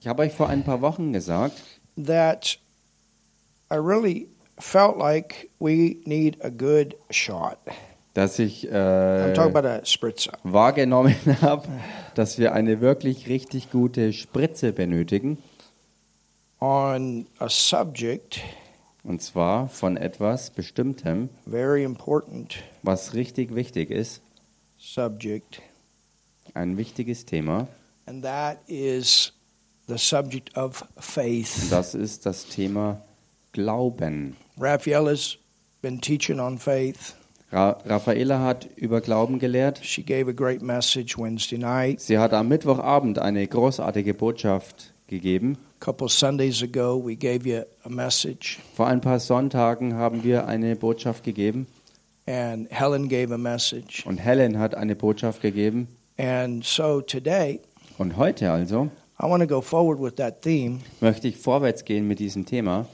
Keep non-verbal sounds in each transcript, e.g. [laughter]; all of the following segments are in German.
Ich habe euch vor ein paar Wochen gesagt, that I really felt like we need a good shot. dass ich I'm äh, talking about a spritzer. wahrgenommen [laughs] habe, dass wir eine wirklich richtig gute Spritze benötigen. on a subject Und zwar von etwas Bestimmtem, very important was richtig wichtig ist. subject Ein wichtiges Thema. and that is the subject of Und faith. das ist das Thema Glauben. Raphael has been teaching on faith. Ra Raffaela hat über Glauben gelehrt. She gave a great message Wednesday night. Sie hat am Mittwochabend eine großartige Botschaft gegeben. Vor ein paar Sonntagen haben wir eine Botschaft gegeben and Helen gave a message. und Helen hat eine Botschaft gegeben. And so today, Und heute also I want to go forward with that theme. möchte ich vorwärts gehen mit diesem Thema.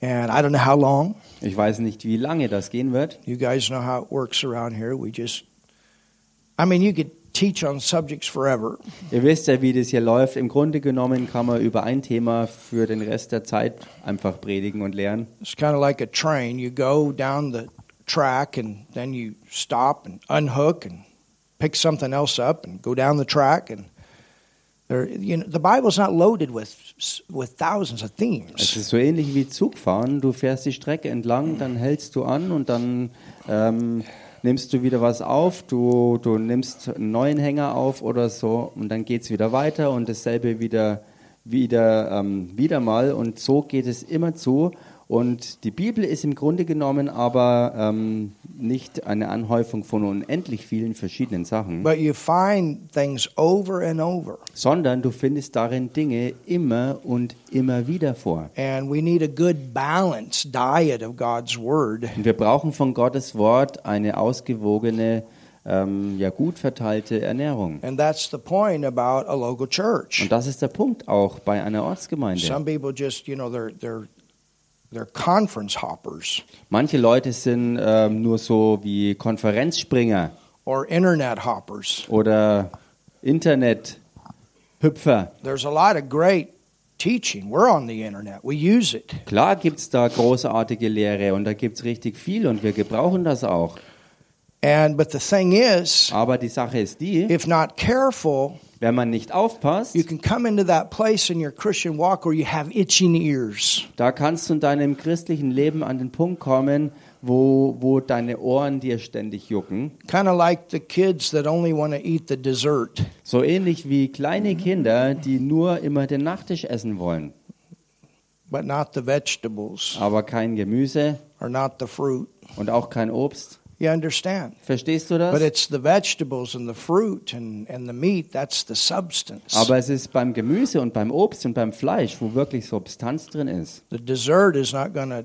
And I don't know how long. Ich weiß nicht, wie lange das gehen wird. You guys know how it works around here. We just, I mean, you could teach on subjects forever. Ihr wisst ja, wie das hier läuft. Im Grunde genommen kann man über ein Thema für den Rest der Zeit einfach predigen und lernen. It's kind of like a train. You go down the track and then you stop and unhook and pick something else up and go down the track and there you know the Bible's not loaded with with thousands of Es themes. ist so ähnlich wie Zugfahren. Du fährst die Strecke entlang, dann hältst du an und dann ähm, nimmst du wieder was auf. Du, du nimmst einen neuen Hänger auf oder so und dann geht es wieder weiter und dasselbe wieder, wieder, ähm, wieder mal. Und so geht es immer zu. Und die Bibel ist im Grunde genommen aber ähm, nicht eine Anhäufung von unendlich vielen verschiedenen Sachen, But you find things over and over. sondern du findest darin Dinge immer und immer wieder vor. And we need a good balanced diet of God's word. Und wir brauchen von Gottes Wort eine ausgewogene, ähm, ja gut verteilte Ernährung. And that's the point about a local church. Und das ist der Punkt auch bei einer Ortsgemeinde. Some people just, you know, they're they're they're conference hoppers Manche Leute sind ähm, nur so wie Konferenzspringer or internet hoppers. oder Internethüpfer. There's a lot of great teaching. We're on the internet. We use it. Klar gibt es da großartige Lehre und da gibt es richtig viel und wir gebrauchen das auch. And but the thing is, Aber die Sache ist die, if not careful, wenn man nicht aufpasst, you can come into that place in your Christian walk where you have itching ears. da kannst du in deinem christlichen Leben an den Punkt kommen, wo, wo deine Ohren dir ständig jucken. Kind of like the kids that only want to eat the dessert. So ähnlich wie kleine Kinder, die nur immer den Nachtisch essen wollen, But not the vegetables aber kein Gemüse or not the fruit. und auch kein Obst. You understand? Verstehst du But das? it's the vegetables and the fruit and, and the meat, that's the substance. Aber es ist beim Gemüse und beim Obst und beim Fleisch, wo wirklich Substanz drin ist. the dessert is not to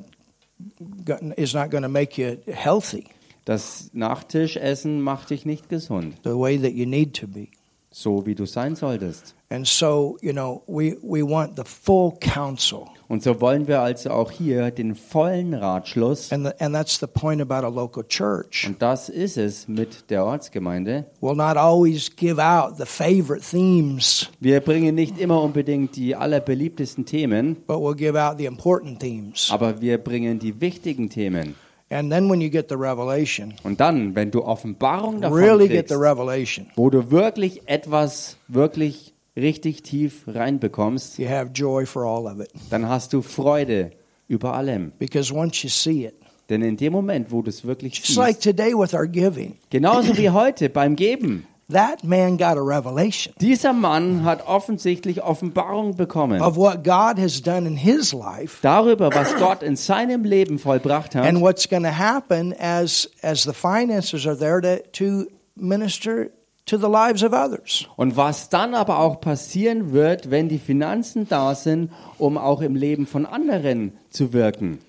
is not to make you healthy Das Nachtischessen macht dich nicht gesund, the way that you need to be. so wie du sein solltest. And so, you know, we, we want the full counsel. Und so wollen wir also auch hier den vollen Ratschluss. And, the, and that's the point about a local church. Und das ist es mit der Ortsgemeinde. We'll not always give out the favorite themes, Wir bringen nicht immer unbedingt die allerbeliebtesten Themen, but we'll give out the important themes. aber wir bringen die wichtigen Themen. And then when you get the revelation, Und dann, wenn du Offenbarung davon really get kriegst, the revelation, wo du wirklich etwas wirklich richtig tief reinbekommst, you have joy for all of it. dann hast du Freude über allem. Because once you see it, Denn in dem Moment, wo du es wirklich just like siehst, today with our giving, genauso wie heute beim Geben, that man got a revelation. dieser Mann hat offensichtlich Offenbarung bekommen of what God has done in his life darüber, was Gott in seinem Leben vollbracht hat and what's going to happen as as the finances are there to to minister to the lives of others. und was dann aber auch passieren wird, wenn die Finanzen da sind, um auch im Leben von anderen zu wirken.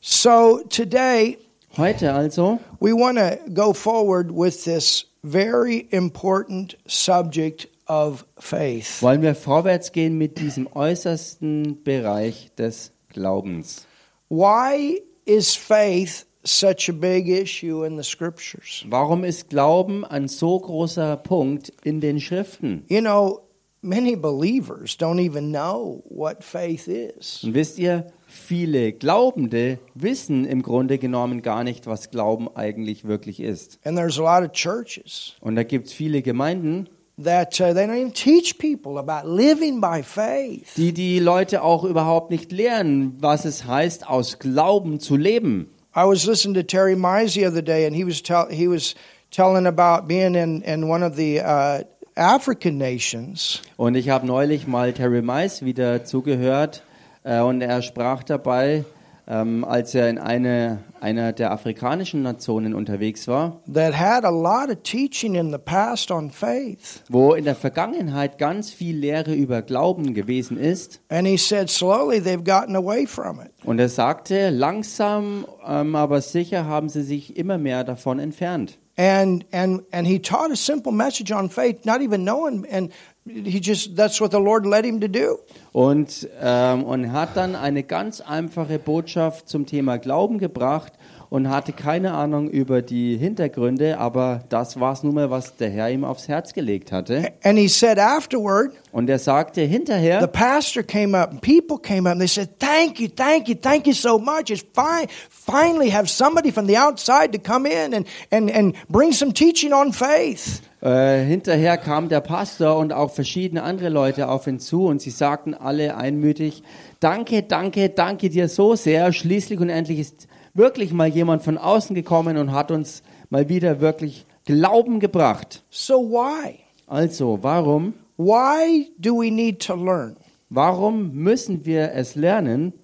So today Heute also we want to go forward with this very important subject of faith. wollen wir vorwärts gehen mit diesem äußersten Bereich des Glaubens. Why is faith such a big issue in the scriptures? Warum ist Glauben ein so großer Punkt in den Schriften? You know, many believers don't even know what faith is. Und wisst ihr, viele Glaubende wissen im Grunde genommen gar nicht, was Glauben eigentlich wirklich ist. And there's a lot of churches Und da gibt es viele Gemeinden, that uh, they don't even teach people about living by faith. die die Leute auch überhaupt nicht lehren, was es heißt, aus Glauben zu leben. I was listening to Terry Mize the other day, and he was tell he was telling about being in in one of the uh, African nations, Und ich habe neulich mal Terry Mice wieder zugehört äh, und er sprach dabei, ähm, als er in eine, einer der afrikanischen Nationen unterwegs war, that had a lot of teaching in the past on faith. wo in der Vergangenheit ganz viel Lehre über Glauben gewesen ist. And he said slowly they've gotten away from it. Und er sagte, langsam, ähm, aber sicher haben sie sich immer mehr davon entfernt. And and and he taught a simple message on faith, not even knowing, and he just that's what the Lord led him to do. Und, ähm, und hat dann eine ganz einfache Botschaft zum Thema Glauben gebracht und hatte keine Ahnung über die Hintergründe, aber das war es nun mal, was der Herr ihm aufs Herz gelegt hatte. And he said afterward, Und er sagte the hinterher, pastor came up and people came up and they said, Thank you, thank you, thank you so much. It's fine finally have somebody from the outside to come in and, and, and bring some teaching on faith. Äh, hinterher kam der Pastor und auch verschiedene andere Leute auf ihn zu und sie sagten alle einmütig, danke, danke, danke dir so sehr. Schließlich und endlich ist wirklich mal jemand von außen gekommen und hat uns mal wieder wirklich Glauben gebracht. So why? Also, warum? Why do we need to learn Warum müssen wir es lernen,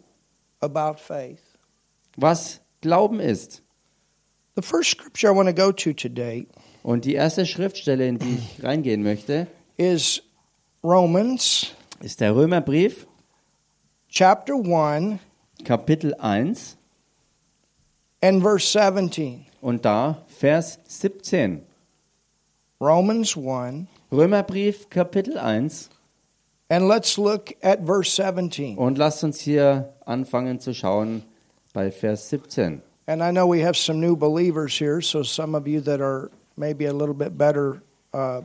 about faith? was Glauben ist? The first scripture I want to go to today Und die erste Schriftstelle, in die ich reingehen möchte, is Romans ist der Römerbrief, chapter 1 Kapitel 1 and verse 17. und da Vers 17. Romans 1 Römerbrief, Kapitel 1 and let's look at verse 17. und lasst uns hier anfangen zu schauen bei Vers 17. And I know we have some new believers here, so some of you that are maybe a little bit better uh,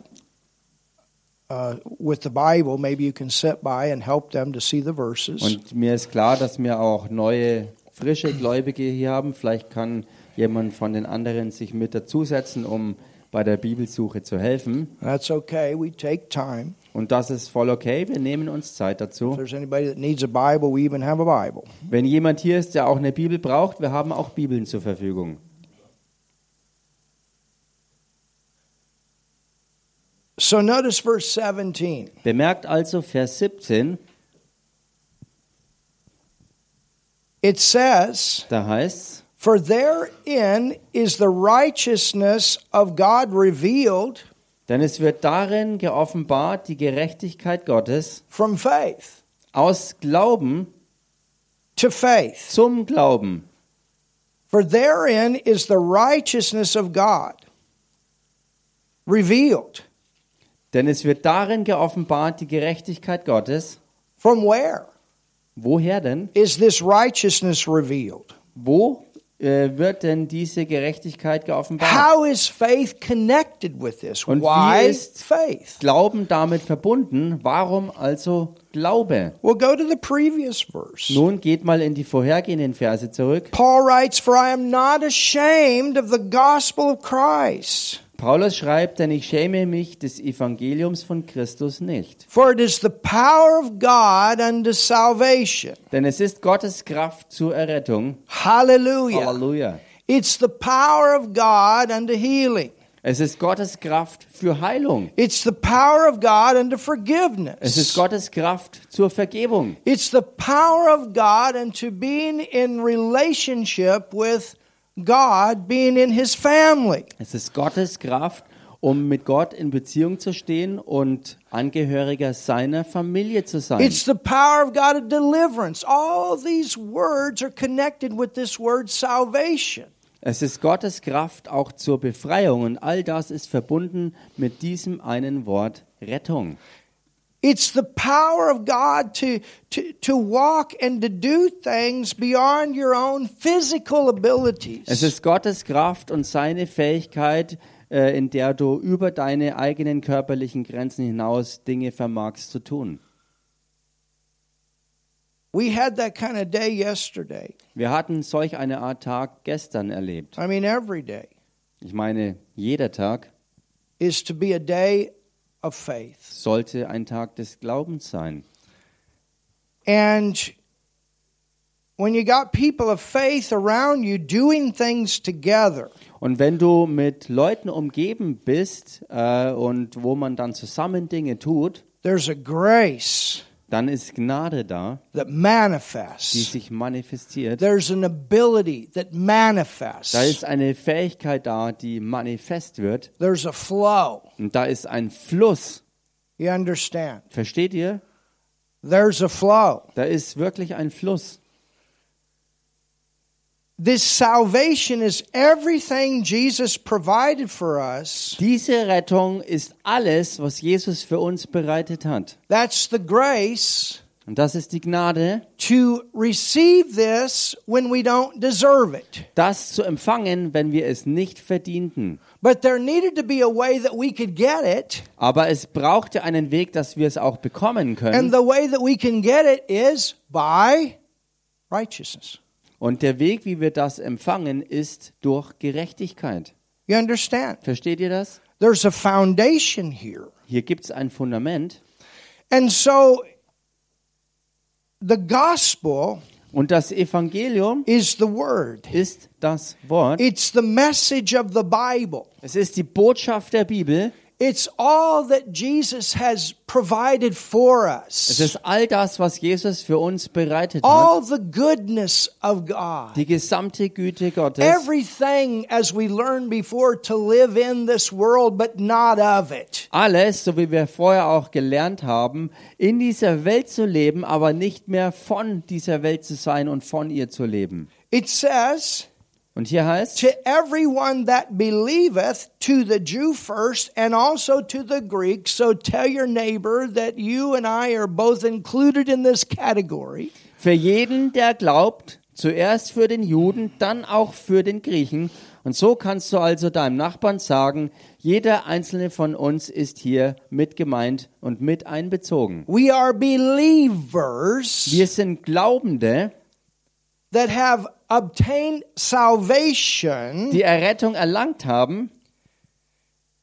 uh, with the Bible, maybe you can sit by and help them to see the verses. Und mir ist klar, dass wir auch neue, frische Gläubige hier haben. Vielleicht kann jemand von den anderen sich mit dazusetzen, um bei der Bibelsuche zu helfen. That's okay. We take time. Und das ist voll okay. Wir nehmen uns Zeit If dazu. there's anybody that needs a Bible, we even have a Bible. Wenn jemand hier ist, der auch eine Bibel braucht, wir haben auch Bibeln zur Verfügung. So notice verse 17. Bemerkt also Vers 17, It says, da heißt For therein is the righteousness of God revealed denn es wird darin geoffenbart die Gerechtigkeit Gottes from faith aus Glauben to faith. zum Glauben. For therein is the righteousness of God revealed. Denn es wird darin geoffenbart die Gerechtigkeit Gottes. From where Woher denn? is this righteousness revealed? Wo äh, wird denn diese Gerechtigkeit geoffenbart? How is faith connected with this? Und wie Why ist- faith? Glauben damit verbunden. Warum also Glaube? We'll go to the previous verse. Nun geht mal in die vorhergehenden Verse zurück. Paul writes, For I am not ashamed of the gospel of Christ, Paulus schreibt, denn ich schäme mich des Evangeliums von Christus nicht. for it is the power of God unto salvation. Denn es ist Gottes Kraft zur Errettung. Hallelujah. Halleluja. It's the power of God unto healing. Es ist Gottes Kraft für Heilung. It's the power of God unto forgiveness. Es ist Gottes Kraft zur Vergebung. It's the power of God unto being in relationship with God, being in His family. Es ist Gottes Kraft, um mit Gott in Beziehung zu stehen und Angehöriger seiner Familie zu sein. It's the power of God of deliverance. All these words are connected with this word salvation. Es ist Gottes Kraft auch zur Befreiung und all das ist verbunden mit diesem einen Wort Rettung. It's the power of God to, to, to walk and to do things beyond your own physical abilities. Es ist Gottes Kraft und seine Fähigkeit, äh, in der du über deine eigenen körperlichen Grenzen hinaus Dinge vermagst zu tun. We had that kind of day yesterday. Wir hatten solch eine Art Tag gestern erlebt. I mean, every day Ich meine, jeder Tag is to be a day of faith. sollte ein Tag des Glaubens sein. And when you got people of faith around you doing things together, Und wenn du mit Leuten umgeben bist äh, und wo man dann zusammen Dinge tut, there's a grace dann ist Gnade da, that die manifests. sich manifestiert. There's an ability that manifests. Da ist eine Fähigkeit da, die manifest wird. There's a flow. Und da ist ein Fluss. You understand? Versteht ihr? There's a flow. Da ist wirklich ein Fluss. This salvation is everything Jesus provided for us. Diese Rettung ist alles, was Jesus für uns bereitet hat. That's the grace Und das ist die Gnade, to receive this when we don't deserve it. das zu empfangen, wenn wir es nicht verdienten. But there needed to be a way that we could get it. Aber es brauchte einen Weg, dass wir es auch bekommen And können. the way that we can get it is by righteousness. Und der Weg, wie wir das empfangen, ist durch Gerechtigkeit. You understand? Versteht ihr das? There's a foundation here. Hier gibt es ein Fundament. And so the gospel Und das Evangelium is the word. ist das Wort. It's the message of the Bible. Es ist die Botschaft der Bibel. It's all that Jesus has provided for Es us. ist all das, was Jesus für uns bereitet All hat. the goodness of God. Die gesamte Güte Gottes. Everything, as we learned before, to live in this world, but not of it. Alles, so wie wir vorher auch gelernt haben, in dieser Welt zu leben, aber nicht mehr von dieser Welt zu sein und von ihr zu leben. It says, Und hier heißt To everyone that believeth, to the Jew first, and also to the Greek. So tell your neighbor that you and I are both included in this category. für jeden, der glaubt, zuerst für den Juden, dann auch für den Griechen. Und so kannst du also deinem Nachbarn sagen, jeder einzelne von uns ist hier mit gemeint und mit einbezogen. We are believers Wir sind Glaubende, that have obtained salvation, die Errettung erlangt haben,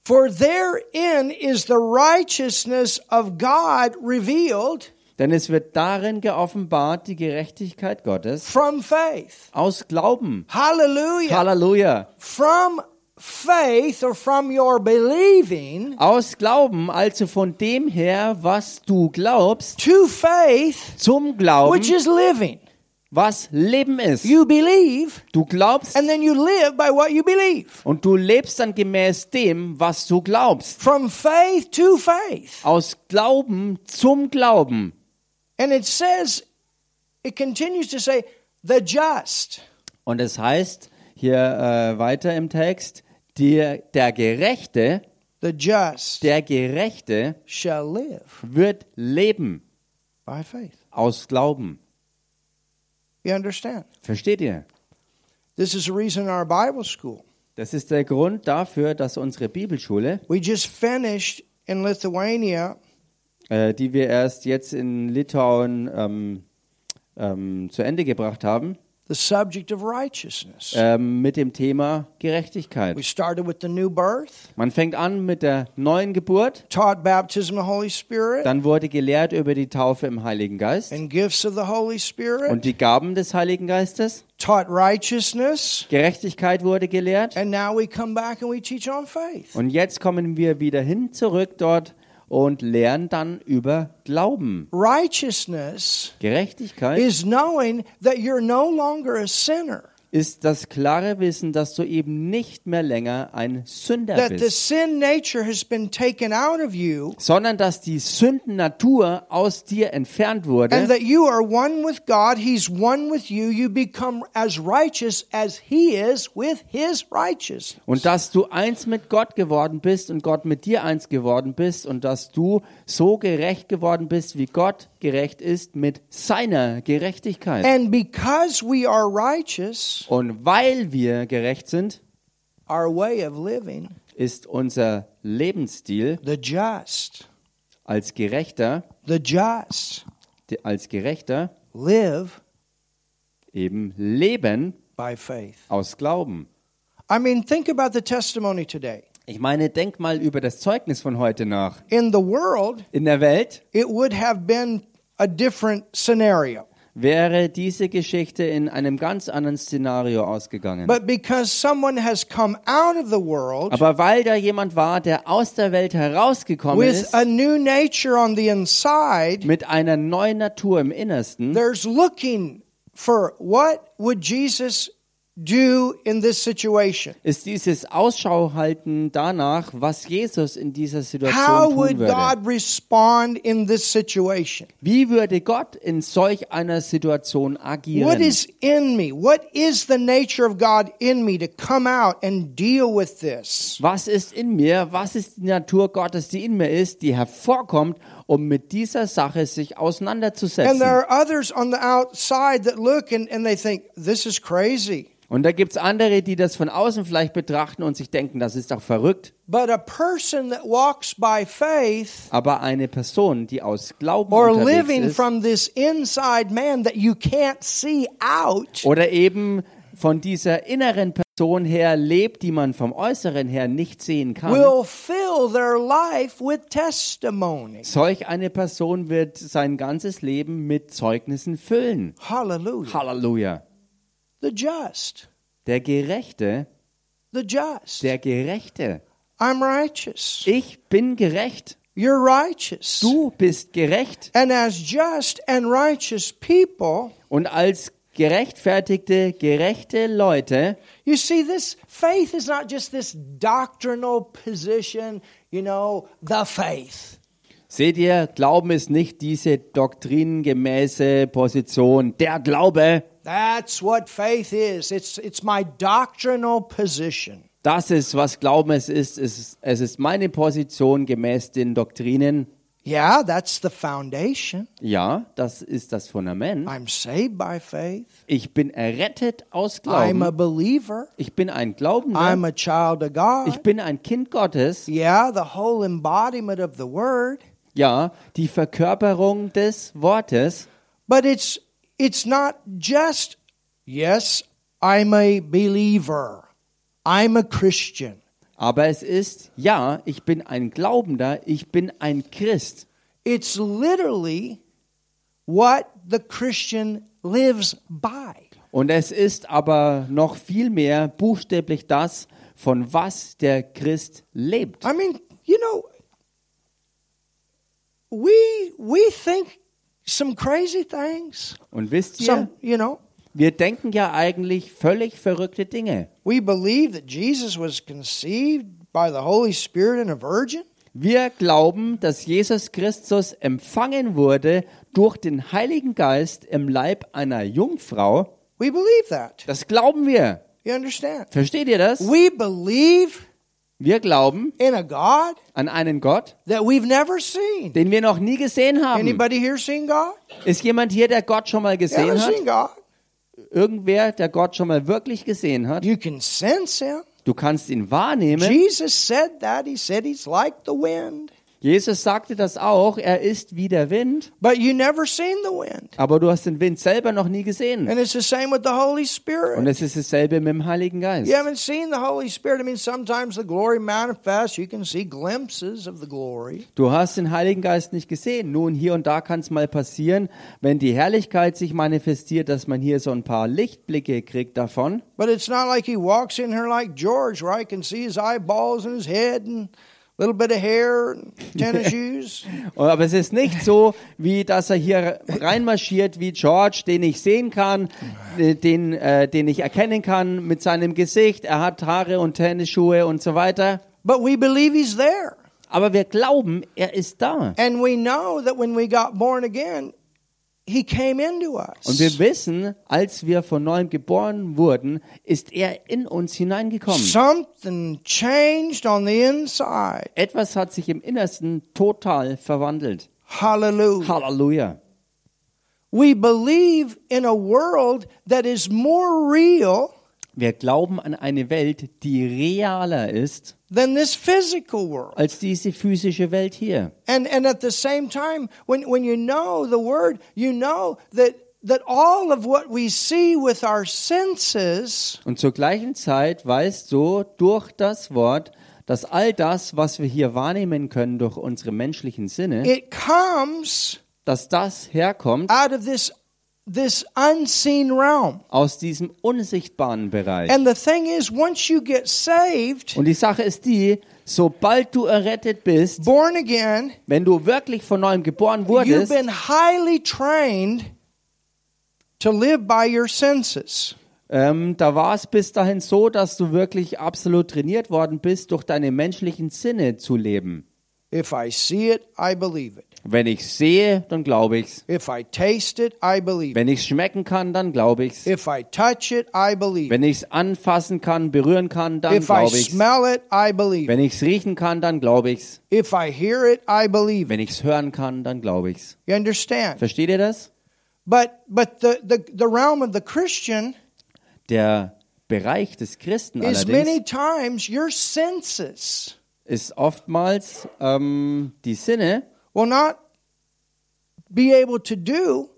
for therein is the righteousness of God revealed denn es wird darin geoffenbart die Gerechtigkeit Gottes from faith. aus Glauben. Hallelujah. Halleluja. From faith or from your believing Aus Glauben, also von dem her, was du glaubst, to faith, zum Glauben, which is living. Was Leben ist. You believe, Du glaubst and then you live by what you believe. und du lebst dann gemäß dem, was du glaubst. From faith to faith. Aus Glauben zum Glauben. And it says, it continues to say, the just. Und es heißt hier äh, weiter im Text, der, der Gerechte, The just der Gerechte shall live wird leben by faith. aus Glauben. You understand? Versteht ihr? This is the reason our Bible school. Das ist der Grund dafür, dass unsere Bibelschule, We just finished in Lithuania äh, die wir erst jetzt in Litauen ähm, ähm, zu Ende gebracht haben, the subject of righteousness. ähm, mit dem Thema Gerechtigkeit. We started with the new birth, Man fängt an mit der neuen Geburt, taught baptism of the Holy Spirit dann wurde gelehrt über die Taufe im Heiligen Geist and gifts of the Holy Spirit, und die Gaben des Heiligen Geistes. taught righteousness, Gerechtigkeit wurde gelehrt and now we come back and we teach on faith. und jetzt kommen wir wieder hin zurück dort und lernen dann über Glauben. Righteousness Gerechtigkeit is knowing that you're no longer a sinner. Ist das klare Wissen, dass du eben nicht mehr länger ein Sünder bist, sin nature has been taken out of you, sondern dass die Sündennatur aus dir entfernt and wurde that you are one with God. He's one with you. You become as righteous as He is with His righteousness. und dass du eins mit Gott geworden bist und Gott mit dir eins geworden bist und dass du so gerecht geworden bist, wie Gott gerecht ist mit seiner Gerechtigkeit. And because we are righteous, Und weil wir gerecht sind, our way of living, ist unser Lebensstil the just, als Gerechter, the just als Gerechter live eben Leben by faith. aus Glauben. I mean, think about the testimony today. Ich meine, denk mal über das Zeugnis von heute nach. In the world, In der Welt it would have been a different scenario. Wäre diese Geschichte in einem ganz anderen Szenario ausgegangen. But because someone has come out of the world Aber weil da jemand war, der aus der Welt herausgekommen with ist, a new nature on the inside, mit einer neuen Natur im Innersten, there's looking for what would Jesus do in this situation? ist dieses Ausschau halten danach, was Jesus in dieser How Situation tun would würde. God respond in this situation? Wie würde Gott in solch einer Situation What agieren? is in me? What is the nature of God in me to come out and deal with this? Was ist in mir? Was ist die Natur Gottes, die in mir ist, die hervorkommt, um mit dieser Sache sich And auseinanderzusetzen? there are others on the outside that look and, and they think, this is crazy. Und da gibt's andere, die das von außen vielleicht betrachten und sich denken, das ist doch verrückt. But a person that walks by faith Aber eine Person, die aus Glauben or unterwegs living ist, from this inside man that you can't see out oder eben von dieser inneren Person her lebt, die man vom Äußeren her nicht sehen kann, will fill their life with testimony. solch eine Person wird sein ganzes Leben mit Zeugnissen füllen. Hallelujah. Halleluja. The just. Der Gerechte, The just. der Gerechte. I'm righteous. Ich bin gerecht. You're righteous. Du bist gerecht. And as just and righteous people, Und als gerechtfertigte, gerechte Leute, you see, this faith is not just this doctrinal position, you know, the faith. seht ihr, Glauben ist nicht diese doktrinengemäße Position, der Glaube. That's what faith is. It's, it's my doctrinal position. Das ist, was Glauben es ist. Es ist, es ist meine Position gemäß den Doktrinen. Yeah, that's the foundation. Ja, das ist das Fundament. I'm saved by faith. Ich bin errettet aus I'm a Glauben. believer. Ich bin ein Glaubender. I'm a child of God. Ich bin ein Kind Gottes. Yeah, the whole embodiment of the word. Ja, die Verkörperung des Wortes. But it's it's not just yes, I'm a believer. I'm a Christian. Aber es ist, ja, ich bin ein Glaubender, ich bin ein Christ. It's literally what the Christian lives by. Und es ist aber noch viel mehr buchstäblich das, von was der Christ lebt. I mean, you know, we we think some crazy things. Und wisst ihr, Some, you know, wir denken ja eigentlich völlig verrückte Dinge. we believe that Jesus was conceived by the Holy Spirit in a virgin. Wir glauben, dass Jesus Christus empfangen wurde durch den Heiligen Geist im Leib einer Jungfrau. We believe that. Das glauben wir. You understand? Versteht ihr das? We believe Wir glauben in a God an einen Gott, that we've never seen. den wir noch nie gesehen haben. Anybody here seen God? Ist jemand hier, der Gott schon mal gesehen haven't hat? Irgendwer, der Gott schon mal wirklich gesehen hat? You can sense Him. Du kannst ihn wahrnehmen. Jesus said that. He said He's like the wind. Jesus sagte das auch, er ist wie der Wind, But you never seen the wind. aber du hast den Wind selber noch nie gesehen. And it's the same with the Holy Und Spirit. es ist dasselbe mit dem Heiligen Geist. You haven't seen the Holy Spirit. I mean, sometimes the glory manifests. You can see glimpses of the glory. Du hast den Heiligen Geist nicht gesehen. Nun, hier und da kann es mal passieren, wenn die Herrlichkeit sich manifestiert, dass man hier so ein paar Lichtblicke kriegt davon. But it's not like He walks in here like George, where I can see His eyeballs and His head and little bit of hair, [laughs] tennis shoes. Aber es ist nicht so, wie dass er hier reinmarschiert wie George, den ich sehen kann, äh, den, äh, den ich erkennen kann mit seinem Gesicht. Er hat Haare und Tennisschuhe und so weiter. But we believe he's there. Aber wir glauben, er ist da. And we know that when we got born again, he came into us. Und wir wissen, als wir von neuem geboren wurden, ist er in uns hineingekommen. Something changed on the inside. Etwas hat sich im Innersten total verwandelt. Hallelujah. Halleluja. We believe in a world that is more real Wir glauben an eine Welt, die realer ist than this physical world. als diese physische Welt hier. And and at the same time, when when you know the word, you know that that all of what we see with our senses Und zur gleichen Zeit weißt du durch das Wort, dass all das, was wir hier wahrnehmen können durch unsere menschlichen Sinne, it comes dass das herkommt out of this this unseen realm. aus diesem unsichtbaren Bereich. And the thing is, once you get saved, Und die Sache ist die, sobald du errettet bist, born again, wenn du wirklich von neuem geboren you've wurdest, been highly trained to live by your senses. ähm, da war es bis dahin so, dass du wirklich absolut trainiert worden bist, durch deine menschlichen Sinne zu leben. If I see it, I believe it. Wenn ich sehe, dann glaube ich's. If I taste it, I believe. Wenn ich schmecken kann, dann glaube ich's. If I touch it, I believe. Wenn ich's anfassen kann, berühren kann, dann If I glaube ich's. smell it, I believe. Wenn ich's riechen kann, dann glaube ich's. If I hear it, I believe. Wenn ich's hören kann, dann glaube ich's. You understand? Versteht ihr das? But but the, the, the realm of the Christian Der Bereich des Christen is many times your senses ist oftmals ähm, die Sinne, will not be able to do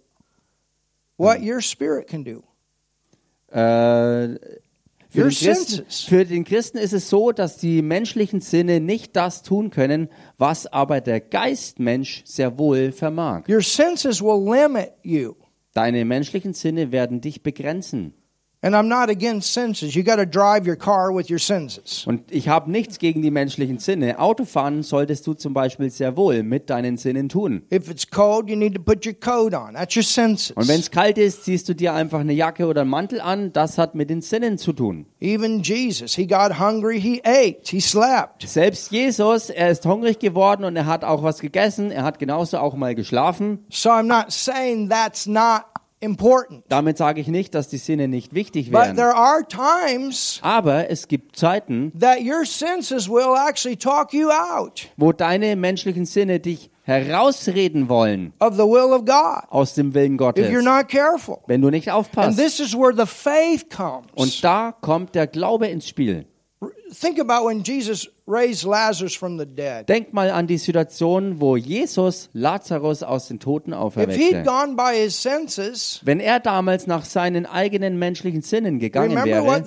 what your spirit can do. Äh, für, Your den Christen, für den Christen ist es so, dass die menschlichen Sinne nicht das tun können, was aber der Geistmensch sehr wohl vermag. Your senses will limit you. Deine menschlichen Sinne werden dich begrenzen. And I'm not against senses. You got to drive your car with your senses. Und ich habe nichts gegen die menschlichen Sinne. Autofahren solltest du zum Beispiel sehr wohl mit deinen Sinnen tun. If it's cold, you need to put your coat on. That's your senses. Und wenn es kalt ist, ziehst du dir einfach eine Jacke oder einen Mantel an. Das hat mit den Sinnen zu tun. Even Jesus, he got hungry, he ate, he slept. Selbst Jesus, er ist hungrig geworden und er hat auch was gegessen. Er hat genauso auch mal geschlafen. So I'm not saying that's not important. Damit sage ich nicht, dass die Sinne nicht wichtig But wären. there are times Aber es gibt Zeiten, that your senses will actually talk you out wo deine menschlichen Sinne dich herausreden wollen of the will of God aus dem Willen if you're Gottes, not careful. wenn du nicht And aufpasst. this is where the faith comes. Und da kommt der Glaube ins Spiel. Think about when Jesus raised Lazarus from the dead. Denk mal an die Situation, wo Jesus Lazarus aus den Toten auferweckte. gone by his senses, Wenn er damals nach seinen eigenen menschlichen Sinnen gegangen wäre,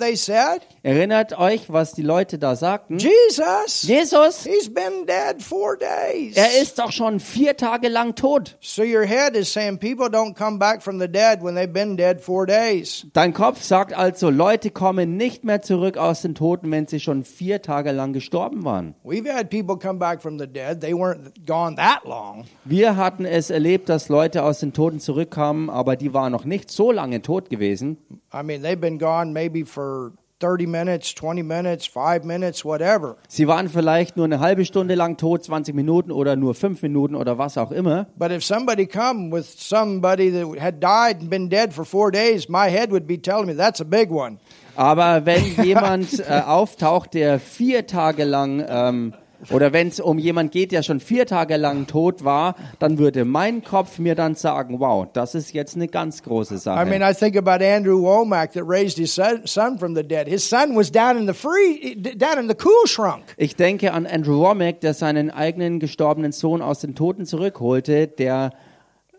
erinnert euch, was die Leute da sagten? Jesus, Jesus, he's been dead four days. er ist doch schon vier Tage lang tot. So your head is saying people don't come back from the dead when they've been dead four days. Dein Kopf sagt also, Leute kommen nicht mehr zurück aus den Toten, wenn sie schon vier Tage lang gestorben waren. We've had people come back from the dead. They weren't gone that long. Wir hatten es erlebt, dass Leute aus den Toten zurückkamen, aber die waren noch nicht so lange tot gewesen. I mean, they've been gone maybe for 30 minutes, 20 minutes, 5 minutes, whatever. Sie waren vielleicht nur eine halbe Stunde lang tot, 20 Minuten oder nur fünf Minuten oder was auch immer. But if somebody come with somebody that had died and been dead for 4 days, my head would be telling me that's a big one. Aber wenn jemand äh, auftaucht, der vier Tage lang ähm, oder wenn es um jemand geht, der schon vier Tage lang tot war, dann würde mein Kopf mir dann sagen, wow, das ist jetzt eine ganz große Sache. I mean, I think about Andrew Womack that raised his son, from the dead. His son was down in the free, down in the cool shrunk. Ich denke an Andrew Womack, der seinen eigenen gestorbenen Sohn aus den Toten zurückholte, der,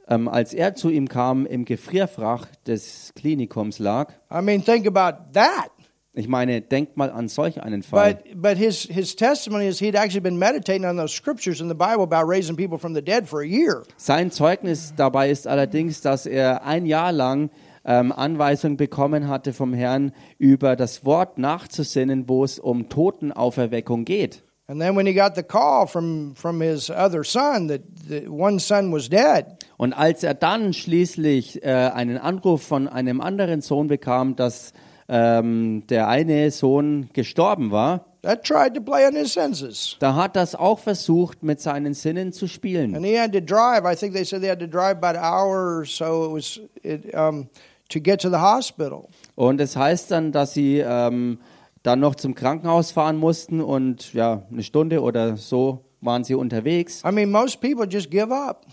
ähm, als er zu ihm kam, im Gefrierfach des Klinikums lag. I mean, think about that. Ich meine, denkt mal an solch einen Fall. But but his his testimony is he'd actually been meditating on those scriptures in the Bible about raising people from the dead for a year. Sein Zeugnis dabei ist allerdings, dass er ein Jahr lang ähm, Anweisung bekommen hatte vom Herrn, über das Wort nachzusinnen, wo es um Totenauferweckung geht. And then when he got the call from, from his other son that the one son was dead, Und als er dann schließlich äh, einen Anruf von einem anderen Sohn bekam, dass ähm, der eine Sohn gestorben war, that tried to play on his senses. da hat das auch versucht, mit seinen Sinnen zu spielen. And he had to drive. I think they said they had to drive about an hour or so. It was it, um, to get to the hospital. Und es heißt dann, dass sie ähm, dann noch zum Krankenhaus fahren mussten und ja, eine Stunde oder so waren sie unterwegs. I mean, most people just give up.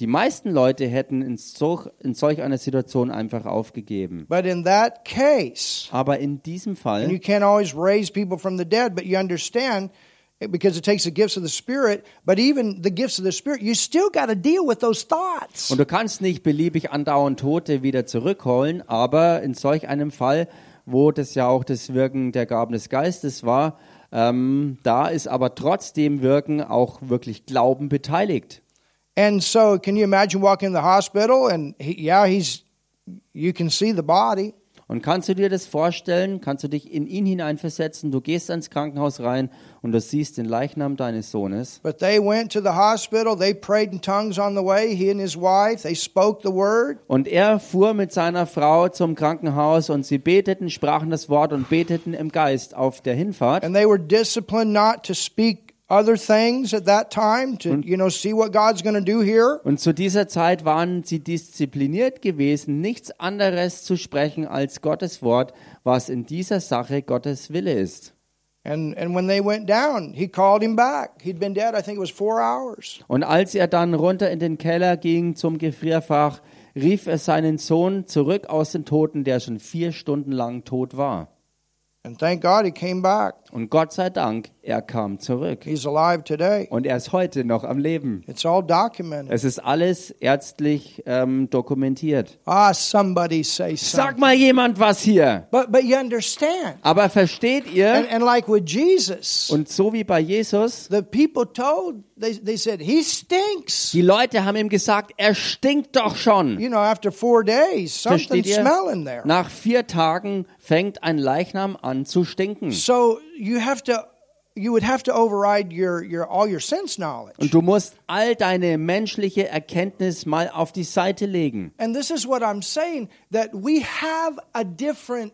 Die meisten Leute hätten in, so, in solch einer Situation einfach aufgegeben. But in that case, Aber in diesem and you Fall, can't always raise people from the dead, but you understand because it takes the gifts of the Spirit. But even the gifts of the Spirit, you still got to deal with those thoughts. und du kannst nicht beliebig andauernd Tote wieder zurückholen, aber in solch einem Fall, wo das ja auch das Wirken der Gaben des Geistes war, ähm, da ist aber trotzdem Wirken auch wirklich Glauben beteiligt. And so, can you imagine walking in the hospital and he, yeah, he's you can see the body, Und kannst du dir das vorstellen? Kannst du dich in ihn hineinversetzen? Du gehst ins Krankenhaus rein und du siehst den Leichnam deines Sohnes. but they went to the hospital. They prayed in tongues on the way. He and his wife, they spoke the word. Und er fuhr mit seiner Frau zum Krankenhaus und sie beteten, sprachen das Wort und beteten im Geist auf der Hinfahrt. And they were disciplined not to speak other things at that time to, you know, see what God's going to do here. Und zu dieser Zeit waren sie diszipliniert gewesen, nichts anderes zu sprechen als Gottes Wort, was in dieser Sache Gottes Wille ist. And and when they went down, he called him back. He'd been dead, I think it was four hours. Und als er dann runter in den Keller ging zum Gefrierfach, rief er seinen Sohn zurück aus den Toten, der schon vier Stunden lang tot war. And thank God he came back. Und Gott sei Dank, er kam zurück. He's alive today. Und er ist heute noch am Leben. It's all documented. Es ist alles ärztlich ähm, dokumentiert. Ah, somebody say Sag something. mal jemand was hier. But but you understand. Aber versteht ihr? And, and like with Jesus, Und so wie bei Jesus, the people told they they said he stinks. die Leute haben ihm gesagt, er stinkt doch schon. You know, after four days, Versteht something's ihr? smelling there. Nach vier Tagen fängt ein Leichnam an zu stinken. So you have to, you would have to override your your all your sense knowledge. Und du musst all deine menschliche Erkenntnis mal auf die Seite legen. And this is what I'm saying that we have a different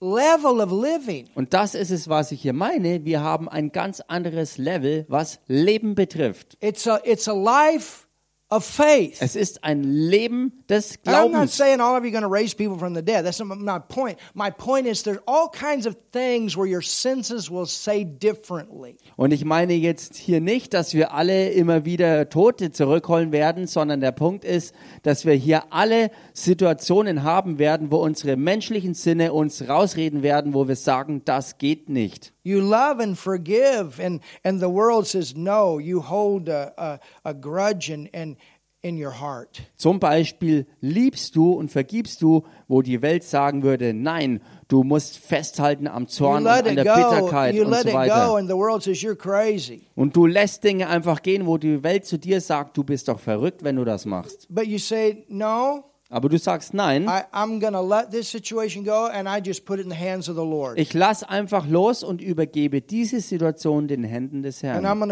level of living. Und das ist es, was ich hier meine. Wir haben ein ganz anderes Level, was Leben betrifft. It's a it's a life of faith. Es ist ein Leben des And I'm not Glaubens. saying all of you are going to raise people from the dead. That's not my point. My point is there's all kinds of things where your senses will say differently. Und ich meine jetzt hier nicht, dass wir alle immer wieder Tote zurückholen werden, sondern der Punkt ist, dass wir hier alle Situationen haben werden, wo unsere menschlichen Sinne uns rausreden werden, wo wir sagen, das geht nicht. You love and forgive, and, and the world says no. You hold a, a, a grudge in, in, in your heart. Zum Beispiel liebst du und vergibst du, wo die Welt sagen würde, nein, du musst festhalten am Zorn und an der go. Bitterkeit und so weiter. and the world says you're crazy. Und du lässt Dinge einfach gehen, wo die Welt zu dir sagt, du bist doch verrückt, wenn du das machst. But you say no. Aber du sagst, nein, I, I'm going to let this situation go, and I just put it in the hands of the Lord. Ich lass einfach los und übergebe diese Situation den Händen des And I'm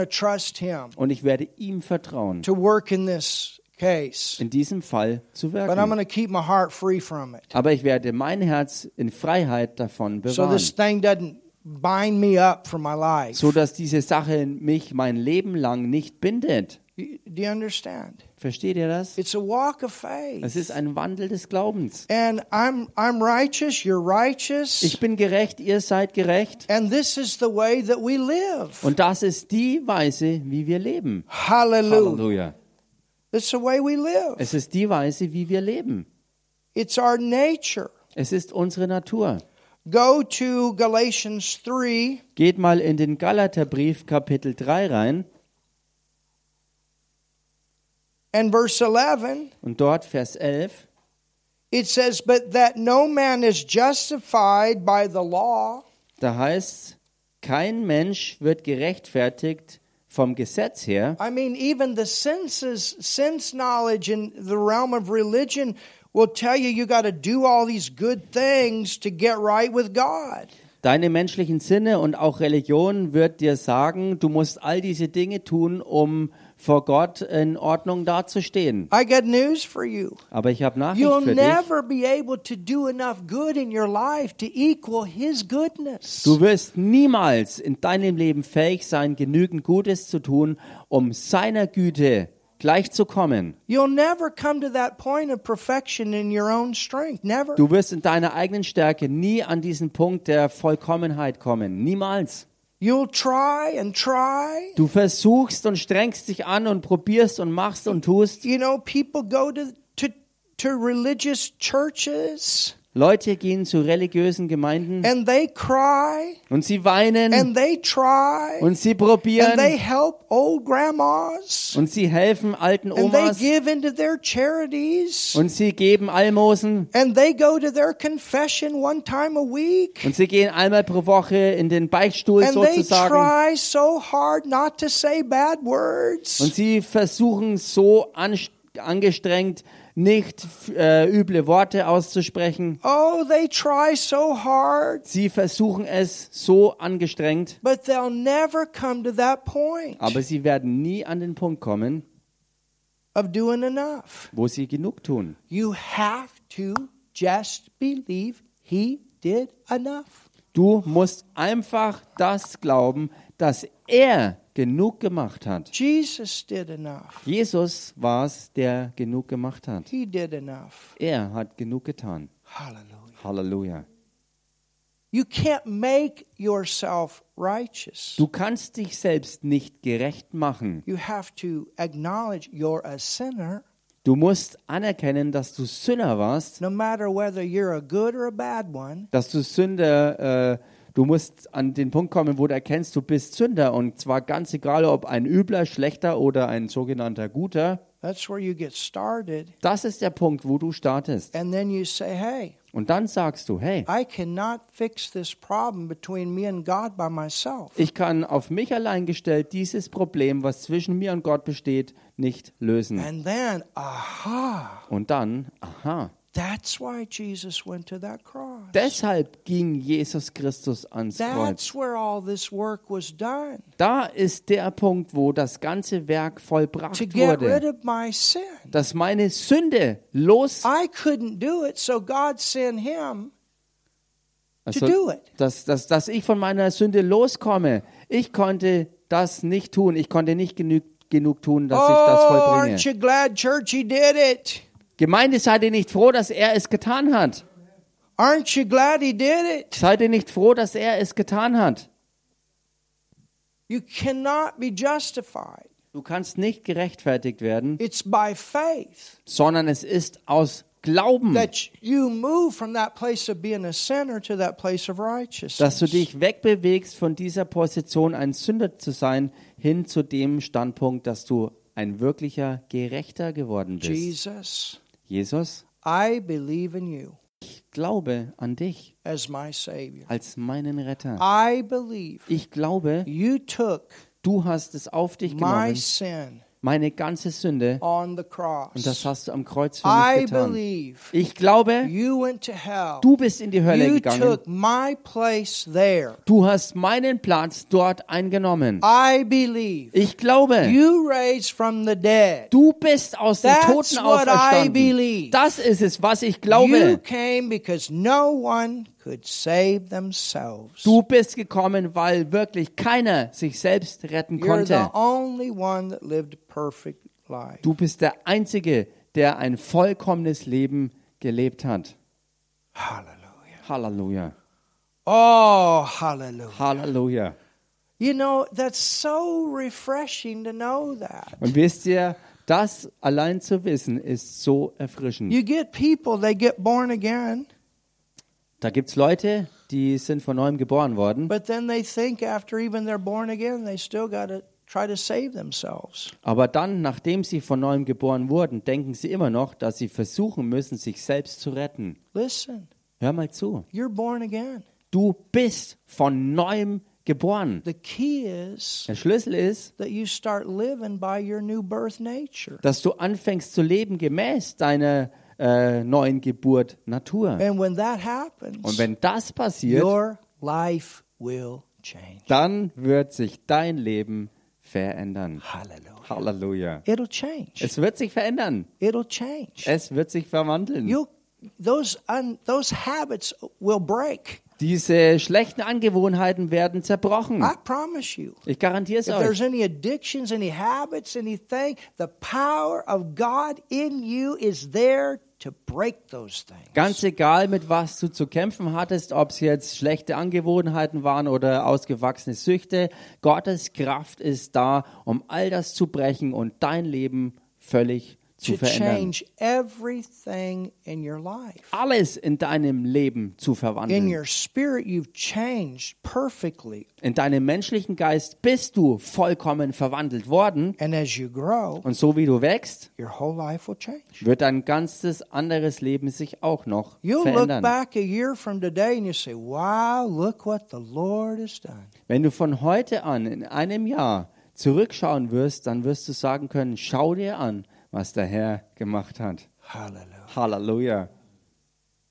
Herrn. Und ich werde ihm vertrauen, to work in this case. in diesem Fall zu But I'm wirken. going to keep my heart free from it. Aber ich werde mein Herz in Freiheit davon So bewahren, this thing doesn't bind me up for my life. so dass diese Sache mich mein Leben lang nicht bindet. Do you understand? Versteht ihr das? It's a walk of faith. Es ist ein Wandel des Glaubens. And I'm I'm righteous, you're righteous. Ich bin gerecht, ihr seid gerecht. and this is the way that we live. Und das ist die Weise, wie wir leben. Hallelujah. Halleluja. It's the way we live. Es ist die Weise, wie wir leben. It's our nature. Es ist unsere Natur. Go to Galatians 3 Geht mal in den Galaterbrief Kapitel 3 rein. And verse 11. Und dort Vers 11, It says, But that no man is justified by the law da heißt kein Mensch wird gerechtfertigt vom Gesetz her. I mean, even the senses, sense knowledge in the realm of religion will tell you you got to do all these good things to get right with God. Deine menschlichen Sinne und auch Religion wird dir sagen, du musst all diese Dinge tun, um vor Gott in Ordnung dazustehen. I got news for you. Aber ich habe Nachricht You'll für dich. never be able to do enough good in your life to equal His goodness. Du wirst niemals in deinem Leben fähig sein, genügend Gutes zu tun, um seiner Güte gleichzukommen. You'll never come to that point of perfection in your own strength. Never. Du wirst in deiner eigenen Stärke nie an diesen Punkt der Vollkommenheit kommen. Niemals. You'll try and try. Du versuchst und strengst dich an und probierst und machst und tust. You know, people go to, to, to religious churches Leute gehen zu religiösen Gemeinden and they cry und sie weinen and they try und sie and they probieren help old grandmas und sie helfen alten and they Omas give into their charities und sie geben Almosen and they go to their confession one time a week und sie gehen einmal pro Woche in den Beichtstuhl and they sozusagen try so hard not to say bad words. und sie versuchen so angestrengt nicht äh, üble Worte auszusprechen. Oh, they try so hard, Sie versuchen es so angestrengt, but they'll never come to that point aber sie werden nie an den Punkt kommen, of doing enough. wo sie genug tun. You have to just believe he did enough. Du musst einfach das glauben, dass er genug gemacht hat. Jesus did enough. Jesus war es, der genug gemacht hat. He did enough. Er hat genug getan. Hallelujah. Halleluja. You can't make yourself righteous. Du kannst dich selbst nicht gerecht machen. You have to acknowledge you're a sinner, Du musst anerkennen, dass du Sünder warst, no matter whether you're a good or a bad one. dass du Sünder, äh, du musst an den Punkt kommen, wo du erkennst, du bist Sünder und zwar ganz egal, ob ein übler, schlechter oder ein sogenannter guter. That's where you get started. Das ist der Punkt, wo du startest. And then you say, hey, Und dann sagst du, hey, I cannot fix this problem between me and God by myself. ich kann auf mich allein gestellt dieses Problem, was zwischen mir und Gott besteht, nicht lösen. And then, aha, Und dann, aha, that's why Jesus went to that cross. deshalb ging Jesus Christus ans Kreuz. That's where all this work was done Da ist der Punkt, wo das ganze Werk to vollbracht get rid wurde, of my sin. dass meine Sünde los, I couldn't do it, so God sent him to also, do it. dass, dass, dass ich von meiner Sünde loskomme. Ich konnte das nicht tun. Ich konnte nicht genug, genug tun, dass ich das Oh, vollbringe. aren't you glad, church, he did it? Gemeinde, seid ihr nicht froh, dass er es getan hat? Aren't you glad he did it? Seid ihr nicht froh, dass er es getan hat? You cannot be justified. Du kannst nicht gerechtfertigt werden, It's by faith sondern es ist aus Glauben, that you move from that place of being a sinner to that place of dass du dich wegbewegst von dieser Position, ein Sünder zu sein, hin zu dem Standpunkt, dass du ein wirklicher Gerechter geworden bist. Jesus, Jesus, I believe in you ich glaube an dich as my Savior. als meinen Retter. I believe Ich glaube, you took du hast es auf dich my genommen, sin meine ganze Sünde, und das hast du am Kreuz für I mich getan. believe Ich glaube, you went to hell. du bist in die Hölle You gegangen. took my place there. Du hast meinen Platz dort eingenommen. I believe Ich glaube, you raised from the dead. du bist aus den Toten auferstanden. Das ist es, was ich You glaube. came because no one. Du bist gekommen, weil wirklich keiner sich selbst retten konnte. Du bist der Einzige, der ein vollkommenes Leben gelebt hat. Hallelujah. Halleluja. Oh, hallelujah. Halleluja. You know, that's so refreshing to know that. Und wisst ihr, das allein zu wissen, ist so erfrischend. You get people, they get born again, Da gibt es Leute, die sind von neuem geboren worden, but then they think after even they're born again, they still got to try to save themselves. aber dann, nachdem sie von neuem geboren wurden, denken sie immer noch, dass sie versuchen müssen, sich selbst zu retten. Listen, Hör mal zu. you're born again. Du bist von neuem geboren. The key is Der Schlüssel ist, that you start living by your new birth nature. dass du anfängst zu leben gemäß deiner äh, neuen Geburt Natur. And when that happens, Und wenn das passiert, you're life will change. Dann wird sich dein Leben verändern. Hallelujah. Halleluja. It'll change. Es wird sich verändern. It'll change. Es wird sich verwandeln. You'll those un, those habits will break. Diese schlechten Angewohnheiten werden zerbrochen. I promise you. Ich garantiere es If there's euch. any addictions, any habits, anything, the power of God in you is there to break those things. Ganz egal, mit was du zu kämpfen hattest, ob es jetzt schlechte Angewohnheiten waren oder ausgewachsene Süchte, Gottes Kraft ist da, um all das zu brechen und dein Leben völlig zu to verändern. change everything in your life. Alles in deinem Leben zu verwandeln. your spirit, you've changed perfectly. In deinem menschlichen Geist bist du vollkommen verwandelt worden. And as you grow, Und so wie du wächst, your whole life will change. wird dein ganzes anderes Leben sich auch noch verändern. back a year from today and you say, wow, look what the Lord has done. Wenn du von heute an in einem Jahr zurückschauen wirst, dann wirst du sagen können, schau dir an, was der Herr gemacht hat. Hallelujah. Halleluja.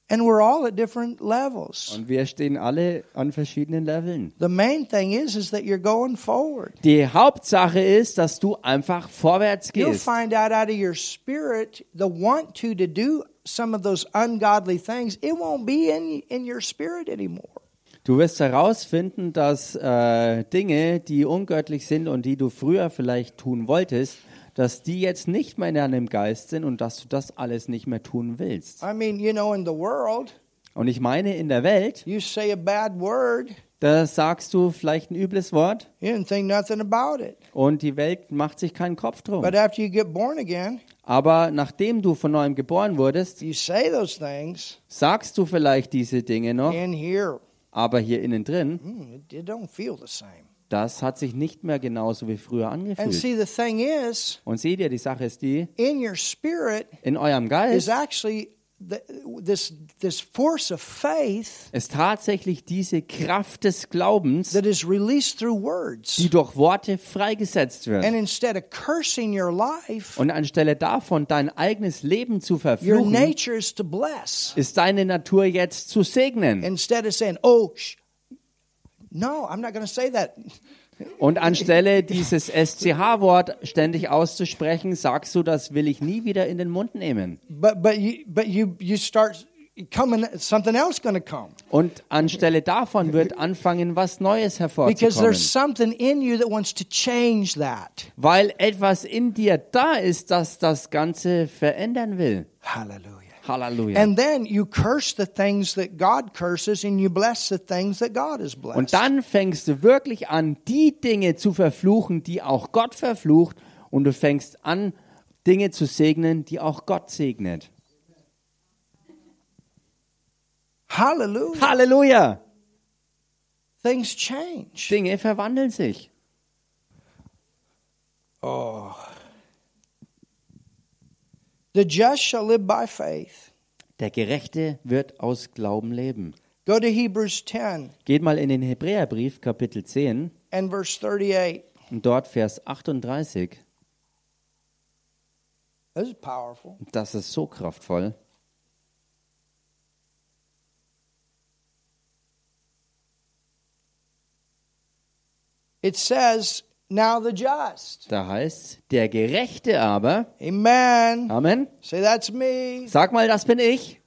And we're all at different levels. Und wir stehen alle an verschiedenen Leveln. The main thing is, is that you're going forward. Die Hauptsache ist, dass du einfach vorwärts You'll gehst. find out out of your spirit the want to to do some of those ungodly things. It won't be in in your spirit anymore. Du wirst herausfinden, dass äh, Dinge, die ungöttlich sind und die du früher vielleicht tun wolltest, dass die jetzt nicht mehr in deinem Geist sind und dass du das alles nicht mehr tun willst. I mean, you know, in the world, Und ich meine, in der Welt, you say a bad word, da sagst du vielleicht ein übles Wort und die Welt macht sich keinen Kopf drum. But after you get born again, Aber nachdem du von neuem geboren wurdest, you say those things sagst du vielleicht diese Dinge noch, in here. aber hier innen drin, Das hat sich nicht mehr genauso wie früher And angefühlt. see, the thing is, Und seht ihr, die Sache ist die, in your spirit in eurem is Geist actually the, this this force of faith ist tatsächlich diese Kraft des Glaubens, that is released through words. die durch Worte freigesetzt And wird. instead of cursing your life, Und anstelle davon, dein eigenes Leben zu your verfluchen, nature is to bless. ist deine Natur jetzt zu segnen. Instead of saying, "Oh, sh- no, I'm not going to say that." Und anstelle dieses SCH-Wort ständig auszusprechen, sagst du, das will ich nie wieder in den Mund nehmen. But but you but you you start coming. Something else going to come Und anstelle davon wird anfangen, was Neues because hervorzukommen. there's something in you that wants to change that. Weil etwas in dir da ist, das das Ganze verändern will. Hallelujah. Halleluja. And then you curse the things that God curses and you bless the things that God has blessed. Und dann fängst du wirklich an, die Dinge zu verfluchen, die auch Gott verflucht. Und du fängst an, Dinge zu segnen, die auch Gott segnet. Hallelujah. Halleluja. Things change. Dinge verwandeln sich. Oh. The just shall live by faith. Der Gerechte wird aus Glauben leben. Go to Hebrews 10 Geht mal in den Hebräerbrief, Kapitel 10, and verse 38. und dort Vers 38. This is powerful. Das ist so kraftvoll. It says, Now the just. Da heißt, der Gerechte aber, Amen. Amen, Say, That's me. sag mal, das bin ich.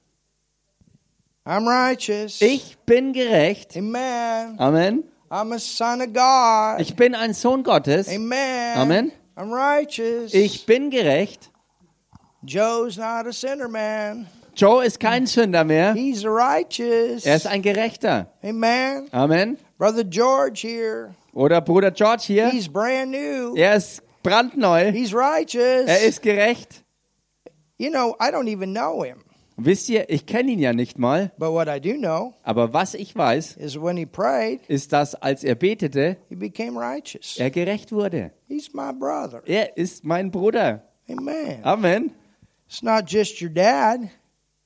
I'm righteous. Ich bin gerecht. Amen. Amen. I'm a son of God. Ich bin ein Sohn Gottes. Amen. Amen. I'm righteous. Ich bin gerecht. Joe's not a sinner, man. Joe ist kein Sünder mehr. He's righteous. Er ist ein Gerechter. Amen. Amen. Brother George here. Oder Bruder George hier. He's brand new. Er ist brandneu. He's righteous. Er ist gerecht. You know, I don't even know him. Wisst ihr, ich kenne ihn ja nicht mal. But what I do know Aber was ich weiß, is when he prayed, ist, dass als er betete, he became righteous. er gerecht wurde. He's my brother. Er ist mein Bruder. Amen. Amen. It's not just your dad.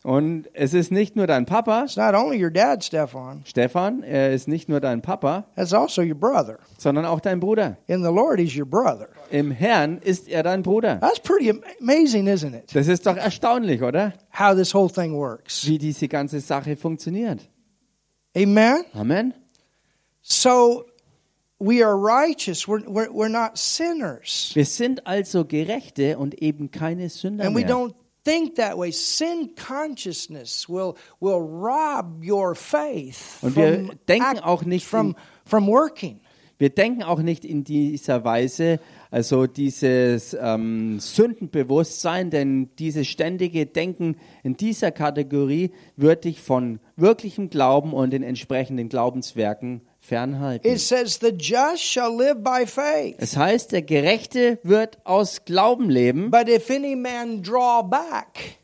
Und es ist nicht nur dein Papa, It's not only your dad, Stefan. Stefan, er ist nicht nur dein Papa, That's also your brother. sondern auch dein Bruder. In the Lord, he's your brother. Im Herrn ist er dein Bruder. That's pretty am- amazing, isn't it? Das ist doch erstaunlich, oder? How this whole thing works. Wie diese ganze Sache funktioniert. Amen. Amen. So we are righteous. We're, we're, we're not sinners. Wir sind also Gerechte und eben keine Sünder And we mehr. don't think that way. Sin consciousness will, will rob your faith Und wir from, denken auch nicht from, in- from working. Wir denken auch nicht in dieser Weise, also dieses ähm, Sündenbewusstsein, denn dieses ständige Denken in dieser Kategorie wird dich von wirklichem Glauben und den entsprechenden Glaubenswerken fernhalten. It says, The just shall live by faith. Es heißt, der Gerechte wird aus Glauben leben, But if any man draw back,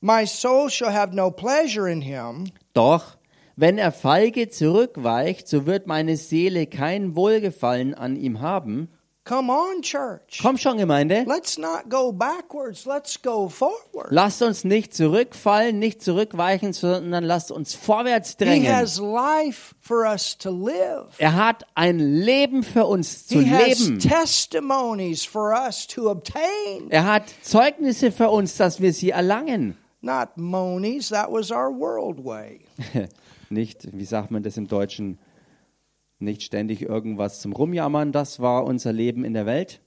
my soul shall have no pleasure in him. doch wenn er feige zurückweicht, so wird meine Seele kein Wohlgefallen an ihm haben. Come on, church. Komm schon, Gemeinde. Let's not go backwards. Let's go forward. Lasst uns nicht zurückfallen, nicht zurückweichen, sondern lasst uns vorwärts He drängen. has life for us to live. Er hat ein Leben für uns zu He has leben. testimonies for us to obtain. Er hat Zeugnisse für uns, dass wir sie erlangen. Not monies. That was our world way. [laughs] Nicht, wie sagt man das im Deutschen, nicht ständig irgendwas zum Rumjammern, das war unser Leben in der Welt,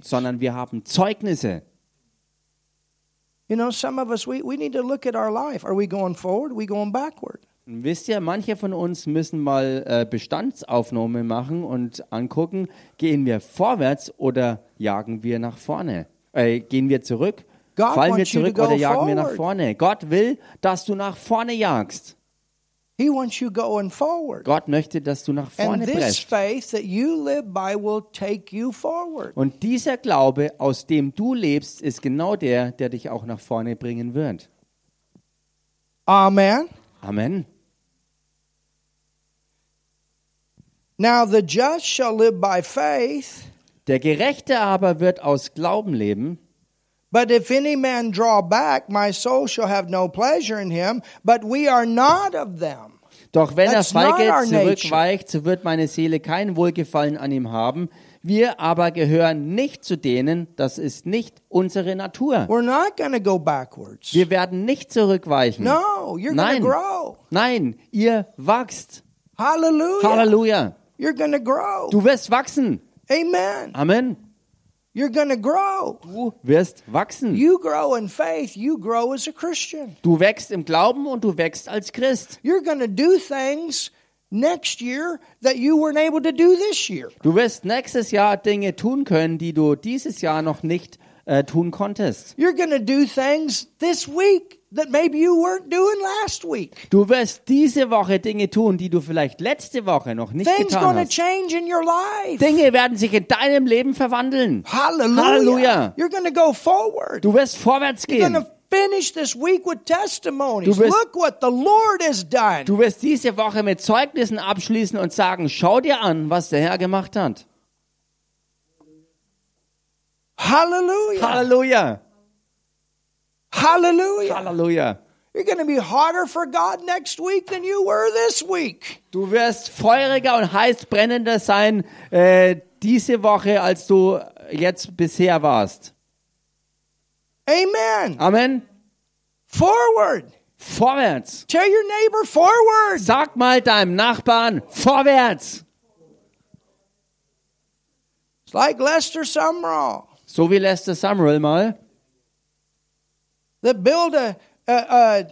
sondern wir haben Zeugnisse. You know, some of us, we, we need to look at our life. Are we going forward? Are we going backward? Und wisst ihr, manche von uns müssen mal äh, Bestandsaufnahme machen und angucken, gehen wir vorwärts oder jagen wir nach vorne? Äh, gehen wir zurück? God Fallen wir zurück oder jagen wir nach forward. vorne? Gott will, dass du nach vorne jagst. He wants you going forward. Gott möchte, dass du nach And vorne this presst. faith that you live by will take you forward. Und dieser Glaube, aus dem du lebst, ist genau der, der dich auch nach vorne bringen wird. Amen. Amen. Now the just shall live by faith, Der Gerechte aber wird aus Glauben leben. But if any man draw back, my soul shall have no pleasure in him, but we are not of them. Doch wenn That's er feige zurückweicht, so wird meine Seele kein Wohlgefallen an ihm haben. Wir aber gehören nicht zu denen, das ist nicht unsere Natur. We're not to go backwards. Wir werden nicht zurückweichen. No, you're Nein. to grow. Nein, ihr wachst. Hallelujah. Halleluja. You're to grow. Du wirst wachsen. Amen. Amen. You're to grow. Du wirst wachsen. You grow in faith, you grow as a Christian. Du wächst im Glauben und du wächst als Christ. You're to do things next year that you weren't able to do this year. Du wirst nächstes Jahr Dinge tun können, die du dieses Jahr noch nicht äh, tun konntest. You're to do things this week that maybe you weren't doing last week. Du wirst diese Woche Dinge tun, die du vielleicht letzte Woche noch nicht Things getan hast. change in your life. Dinge werden sich in deinem Leben verwandeln. Hallelujah. Halleluja. You're to go forward. Du wirst vorwärts gehen. finish this week with testimonies. Du wirst- Look what the Lord has done. Du wirst diese Woche mit Zeugnissen abschließen und sagen, schau dir an, was der Herr gemacht hat. Hallelujah. Halleluja. Hallelujah. Halleluja. You're going to be hotter for God next week than you were this week. Du wirst feuriger und heiß brennender sein äh, diese Woche, als du jetzt bisher warst. Amen. Amen. Forward. Vorwärts. Tell your neighbor forward. Sag mal deinem Nachbarn, vorwärts. It's like Lester Sumrall So wie Lester Summerall mal, that built a, a,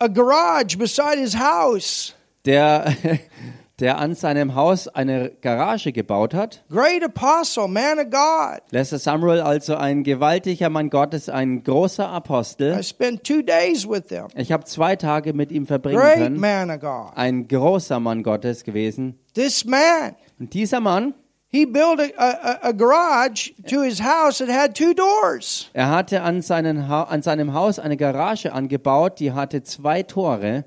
a, garage beside his house. der, [laughs] der an seinem Haus eine Garage gebaut hat. Great apostle, man of God. Lester Summerall also ein gewaltiger Mann Gottes, ein großer I Apostel. spent two days with them. Ich habe zwei Tage mit ihm verbringen Great können. man of God. Ein großer Mann Gottes gewesen. This man, Und dieser Mann, he built a, a, a garage to his house that had two doors. er hatte an, seinen ha an seinem Haus eine Garage angebaut, die hatte zwei Tore.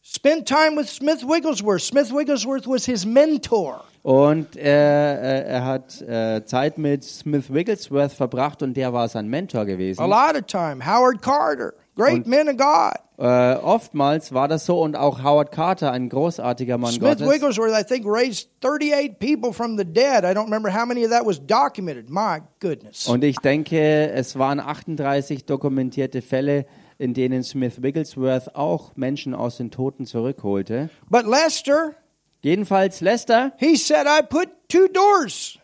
Spent time with Smith Wigglesworth. Smith Wigglesworth was his mentor. Und er, er, er hat äh, Zeit mit Smith Wigglesworth verbracht und der war sein Mentor gewesen. A lot of time. Howard Carter. Great men of God. Äh, oftmals war das so und auch Howard Carter, ein großartiger Mann Smith Gottes. Wigglesworth, I think, raised 38 people from the dead. I don't remember how many of that was documented. My goodness. Und ich denke, es waren 38 dokumentierte Fälle, in denen Smith Wigglesworth auch Menschen aus den Toten zurückholte. But Lester, Jedenfalls Lester, he said, I put two doors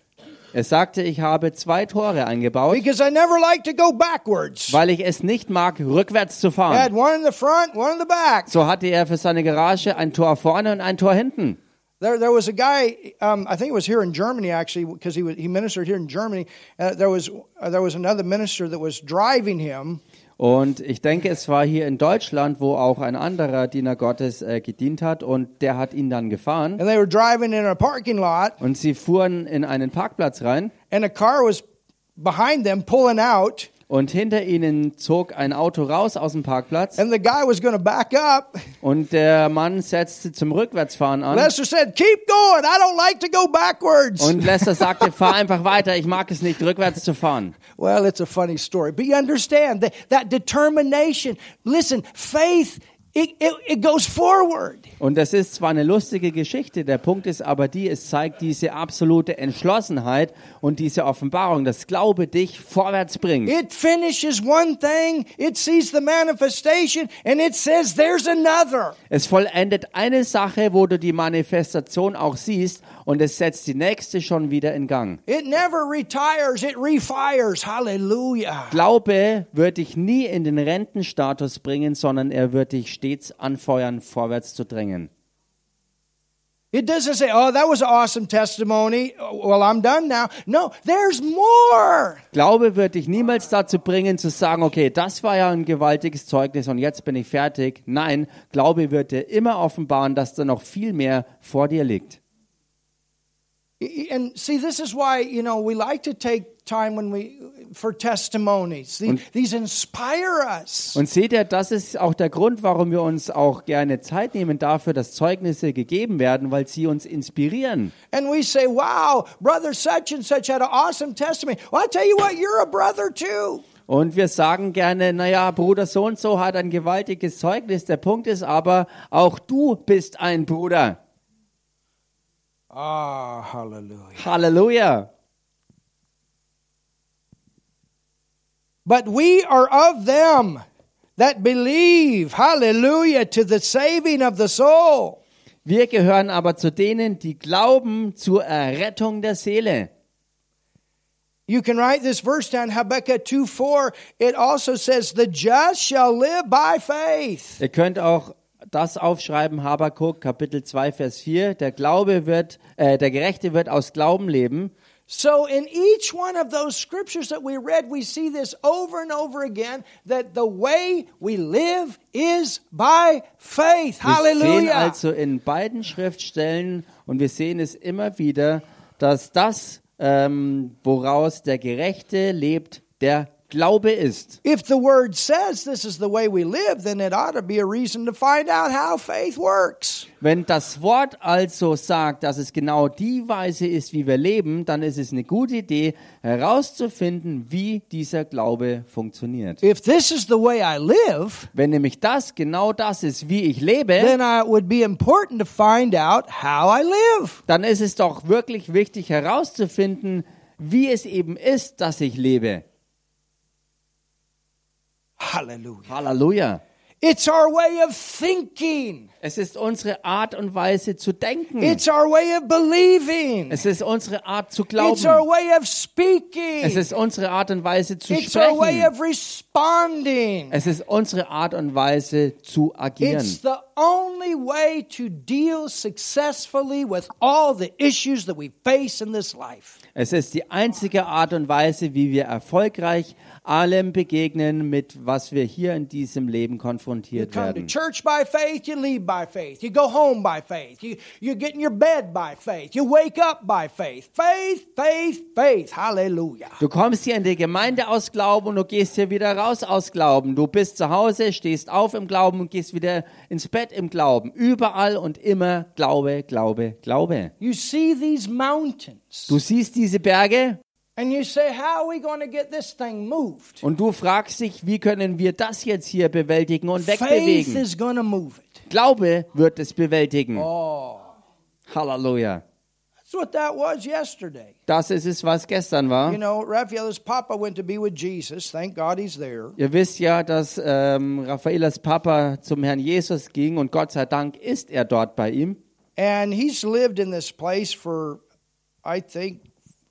er sagte, ich habe zwei Tore eingebaut, because I never like to go backwards. weil ich es nicht mag, rückwärts zu I had fahren. one in the front, one in the back. So hatte er für seine Garage ein Tor vorne und ein Tor hinten. There, there was a guy. Um, I think it was here in Germany actually, because he was, he ministered here in Germany. Uh, there was uh, there was another minister that was driving him, Und ich denke, es war hier in Deutschland, wo auch ein anderer Diener Gottes äh, gedient hat und der hat ihn dann gefahren. and they were driving in a parking lot, Und sie fuhren in einen Parkplatz rein. And a car was behind them pulling out, und hinter ihnen zog ein Auto raus aus dem Parkplatz and the guy was going to back up. und der Mann setzte zum Rückwärtsfahren an. Lester said, "Keep going. I don't like to go backwards." Und [laughs] Lester sagte, fahr einfach weiter, ich mag es nicht, rückwärts zu fahren. Well, it's a funny story, but you understand that that determination. Listen, faith it, it, it goes forward. Und das ist zwar eine lustige Geschichte, der Punkt ist aber die, es zeigt diese absolute Entschlossenheit und diese Offenbarung, dass Glaube dich vorwärts bringt. It finishes one thing, it sees the manifestation, and it says there's another. Es vollendet eine Sache, wo du die Manifestation auch siehst und es setzt die nächste schon wieder in Gang. It never retires, it refires. Hallelujah. Glaube wird dich nie in den Rentenstatus bringen, sondern er wird dich stets anfeuern, vorwärts zu drängen. It doesn't say, oh, that was an awesome testimony. Well, I'm done now. No, there's more. Glaube wird dich niemals dazu bringen, zu sagen, okay, das war ja ein gewaltiges Zeugnis und jetzt bin ich fertig. Nein, Glaube wird dir immer offenbaren, dass da noch viel mehr vor dir liegt. And see, this is why, you know, we like to take time when we, for testimonies. The- These inspire us. Und seht ihr, das ist auch der Grund, warum wir uns auch gerne Zeit nehmen dafür, dass Zeugnisse gegeben werden, weil sie uns inspirieren. And we say, wow, brother such and such had an awesome testimony. Well, I tell you what, you're a brother too. Und wir sagen gerne, naja, Bruder so und so hat ein gewaltiges Zeugnis. Der Punkt ist aber, auch du bist ein Bruder. Ah, hallelujah. Halleluja. But we are of them that believe, hallelujah, to the saving of the soul. Wir gehören aber zu denen, die glauben zur Errettung der Seele. You can write this verse down, Habakkuk 2 4. It also says, The just shall live by faith. Ihr könnt auch das aufschreiben, Habakuk, Kapitel 2, Vers 4. Der Glaube wird, äh, der Gerechte wird aus Glauben leben. So, in each one of those scriptures that we read, we see this over and over again that the way we live is by faith. Wir sehen Hallelujah. also in beiden Schriftstellen und wir sehen es immer wieder, dass das, ähm, woraus der Gerechte lebt, der Glaube ist. If the word says this is the way we live, then it ought to be a reason to find out how faith works. Wenn das Wort also sagt, dass es genau die Weise ist, wie wir leben, dann ist es eine gute Idee, herauszufinden, wie dieser Glaube funktioniert. If this is the way I live, Wenn nämlich das genau das ist, wie ich lebe, then it would be important to find out how I live. dann ist es doch wirklich wichtig herauszufinden, wie es eben ist, dass ich lebe. Hallelujah. Halleluja. It's our way of thinking. Es ist unsere Art und Weise zu denken. It's our way of believing. Es ist unsere Art zu It's our glauben. way of speaking. Es ist unsere Art und Weise zu It's our way sprechen. of responding. Es ist unsere Art und Weise zu agieren. It's the only way to deal successfully with all the issues that we face in this life. Es ist die einzige Art und Weise, wie wir erfolgreich allem begegnen, mit was wir hier in diesem Leben konfrontiert werden. church by faith, you leave by faith. You go home by faith. You, you get in your bed by faith. You wake up by faith. Faith, faith, faith. Hallelujah. Du kommst hier in die Gemeinde aus Glauben und du gehst hier wieder raus aus Glauben. Du bist zu Hause, stehst auf im Glauben und gehst wieder ins Bett im Glauben. Überall und immer Glaube, Glaube, Glaube. You see these mountains Du siehst diese Berge and you say, How are we going to get this thing moved? und du fragst dich, wie können wir das jetzt hier bewältigen und wegbewegen? Glaube wird es bewältigen. Oh, Halleluja. That's what that was yesterday. Das ist es, was gestern war. You know, Raphael's papa went to be with Jesus. Thank God he's there. Ihr wisst ja, dass ähm, Raffaelas Papa zum Herrn Jesus ging und Gott sei Dank ist er dort bei ihm. And he's lived in this place for, I think,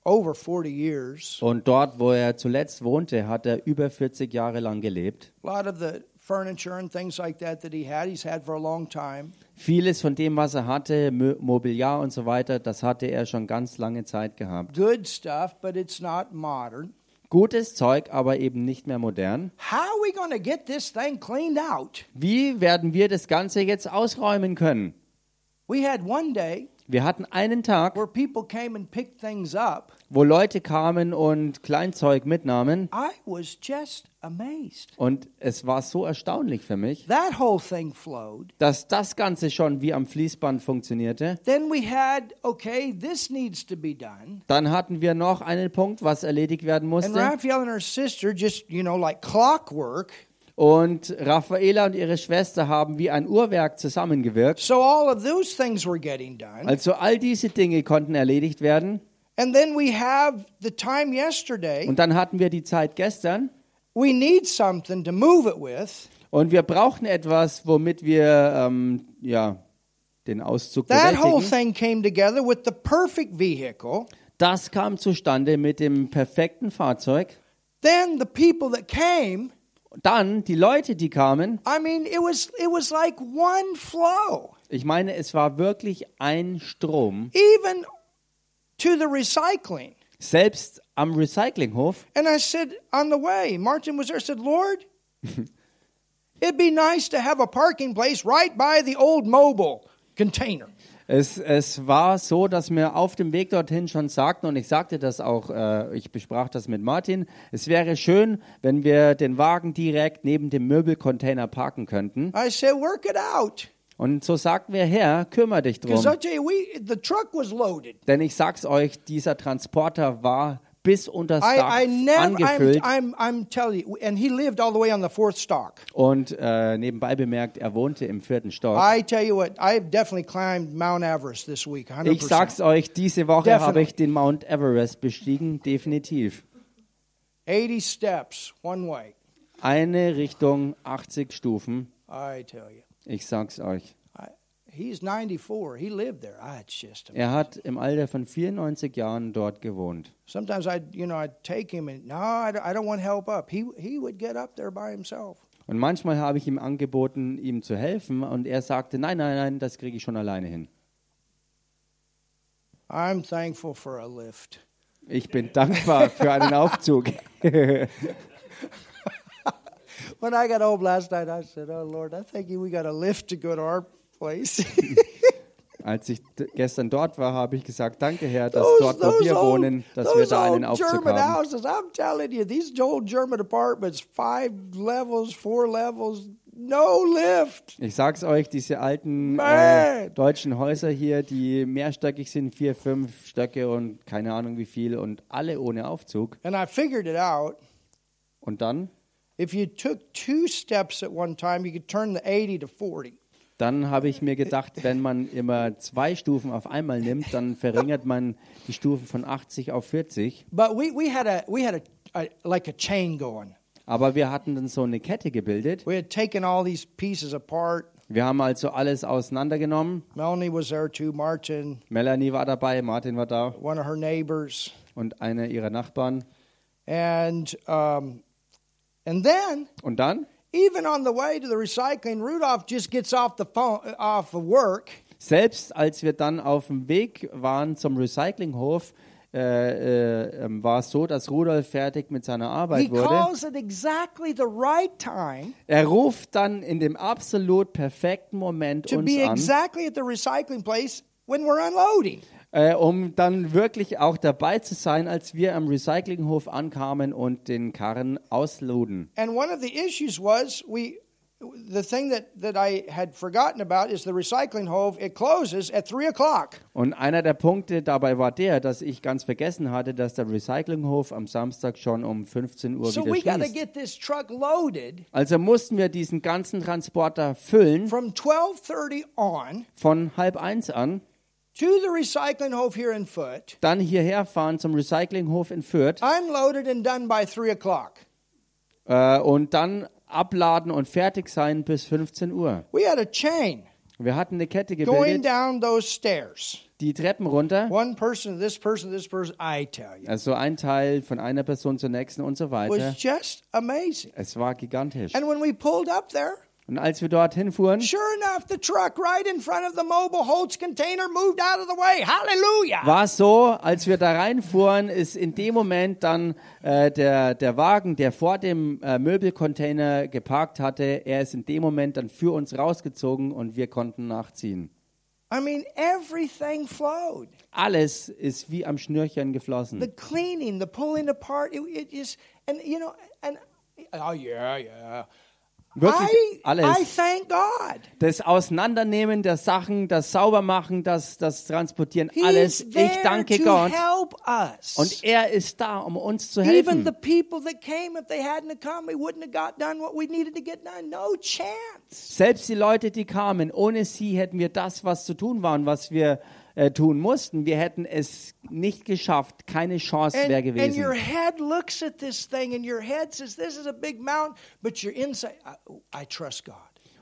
over 40 years. Und dort, wo er zuletzt wohnte, hat er über 40 Jahre lang gelebt. A lot of the furniture and things like that that he had, he's had for a long time. Vieles von dem, was er hatte, Mobiliar und so weiter, das hatte er schon ganz lange Zeit gehabt. Good stuff, but it's not modern. Gutes Zeug, aber eben nicht mehr modern. How are we going to get this thing cleaned out? Wie werden wir das Ganze jetzt ausräumen können? We had one day Wir hatten einen Tag, where people came and picked things up. wo Leute kamen und Kleinzeug mitnahmen I was just amazed. und es war so erstaunlich für mich, That whole thing flowed. dass das Ganze schon wie am Fließband funktionierte. Then we had, okay, this needs to be done. Dann hatten wir noch einen Punkt, was erledigt werden And musste. Raphael and her sister just, you know, like clockwork. Und Raffaela und ihre Schwester haben wie ein Uhrwerk zusammengewirkt. So all of those things were getting done. Also all diese Dinge konnten erledigt werden. And then we have the time yesterday. Und dann hatten wir die Zeit gestern. We need something to move it with. Und wir brauchten etwas, womit wir ähm, ja, den Auszug That whole bewältigen. thing came together with the perfect vehicle. Das kam zustande mit dem perfekten Fahrzeug. Then the people that came, Dann die Leute, die kamen. I mean, it was it was like one flow. Ich meine, es war wirklich ein Strom. Even to the recycling. Selbst am Recyclinghof. And I said on the way, Martin was there, said, Lord, [laughs] it'd be nice to have a parking place right by the old mobile container. Es, es war so, dass wir auf dem Weg dorthin schon sagten, und ich sagte das auch, äh, ich besprach das mit Martin, es wäre schön, wenn wir den Wagen direkt neben dem Möbelcontainer parken könnten. I said, work it out. Und so sagten wir, Herr, kümmere dich drum. You, we the truck was loaded. Denn ich sag's euch, dieser Transporter war bis unter das Dach I, I never, I'm, angefüllt. I'm, I'm telling you, and he lived all the way on the fourth stock. Und äh, nebenbei bemerkt, er wohnte im vierten Stock. I tell you what, I've definitely climbed Mount Everest this week, 100%. Ich sag's euch, diese Woche Definitely. habe ich den Mount Everest bestiegen, definitiv. 80 steps one way. Eine Richtung, 80 Stufen. I tell you. Ich sag's euch. Er hat im Alter von 94 Jahren dort gewohnt. Sometimes I'd, you know, I'd take him and, no, I don't, I don't want help up. He, he would get up there by himself. Und manchmal habe ich ihm angeboten, ihm zu helfen, und er sagte, nein, nein, nein, das kriege ich schon alleine hin. I'm thankful for a lift. Ich bin dankbar für einen Aufzug. [laughs] When I got home last night, I said, oh, Lord, I think we got a lift to go to our place. [laughs] Als ich gestern dort war, habe ich gesagt, danke Herr, dass those dort, wo those wir old, wohnen, dass wir da einen Aufzug German haben. houses, I'm telling you, these old German apartments, five levels, four levels, no lift. Ich sag's euch, diese alten äh, deutschen Häuser hier, die mehrstöckig sind, vier, fünf Stöcke und keine Ahnung wie viel und alle ohne Aufzug. And I figured it out. Und dann, If you took two steps at one time, you could turn the 80 to 40. dann habe ich mir gedacht, wenn man immer zwei Stufen auf einmal nimmt, dann verringert man die Stufen von 80 auf 40. But we, we had a we had a, a like a chain going. Aber wir hatten dann so eine Kette gebildet. We had taken all these pieces apart. Wir haben also alles auseinandergenommen. Melanie was there too. Martin, Melanie war dabei, Martin war da one of her neighbors, und einer ihrer Nachbarn. and um, and then Und dann, even on the way to the recycling, Rudolph just gets off the phone off of work, selbst als wir dann auf dem Weg waren zum Recyclinghof, äh, äh, ähm, war es so, dass Rudolf fertig mit seiner Arbeit wurde. exactly the right time Er ruft dann in dem absolut perfekten Moment uns an, exactly at the recycling place when we're unloading. Äh, um dann wirklich auch dabei zu sein, als wir am Recyclinghof ankamen und den Karren ausluden. And one of the issues was we the thing that, that I had forgotten about is the recycling hove. It closes at three o'clock. Und einer der Punkte dabei war der, dass ich ganz vergessen hatte, dass der Recyclinghof am Samstag schon um 15 Uhr So wieder we schließt. get this truck loaded Also mussten wir diesen ganzen Transporter füllen from twelve thirty on von halb eins an to the recycling hof here in Foot, dann hierher fahren zum Recyclinghof in Fürth unloaded and done by 3 o'clock. äh, und dann abladen und fertig sein bis 15 Uhr. We had a chain Wir hatten eine Kette going gebildet, down those stairs. die Treppen runter, One person, this person, this person, I tell you. also ein Teil von einer Person zur nächsten und so weiter. was just amazing. Es war gigantisch. And when we pulled up there, Und als wir dorthin fuhren, sure enough, the truck right in front of the mobile Holtz container moved out of the way. Hallelujah. war es so, als wir da reinfuhren, ist in dem Moment dann äh, der, der Wagen, der vor dem äh, Möbelcontainer geparkt hatte, er ist in dem Moment dann für uns rausgezogen und wir konnten nachziehen. I mean, everything flowed. Alles ist wie am Schnürchen geflossen. The cleaning, the pulling apart, it, it is, and you know, and oh yeah, yeah. Wirklich I, I alles. thank God. Das Auseinandernehmen der Sachen, das Saubermachen, das, das Transportieren, alles. He's Ich danke Gott. Und er ist da, um uns zu Even the helfen. people that came, if they hadn't have come, we wouldn't have got done what we needed to get done. No chance. Selbst die Leute, die kamen, ohne sie hätten wir das, was zu tun war und was wir äh, tun mussten. Wir hätten es nicht geschafft. Keine Chance And, wäre and your gewesen. head looks at this thing, and your head says, "This is a big mountain," but your inside, I, I trust God.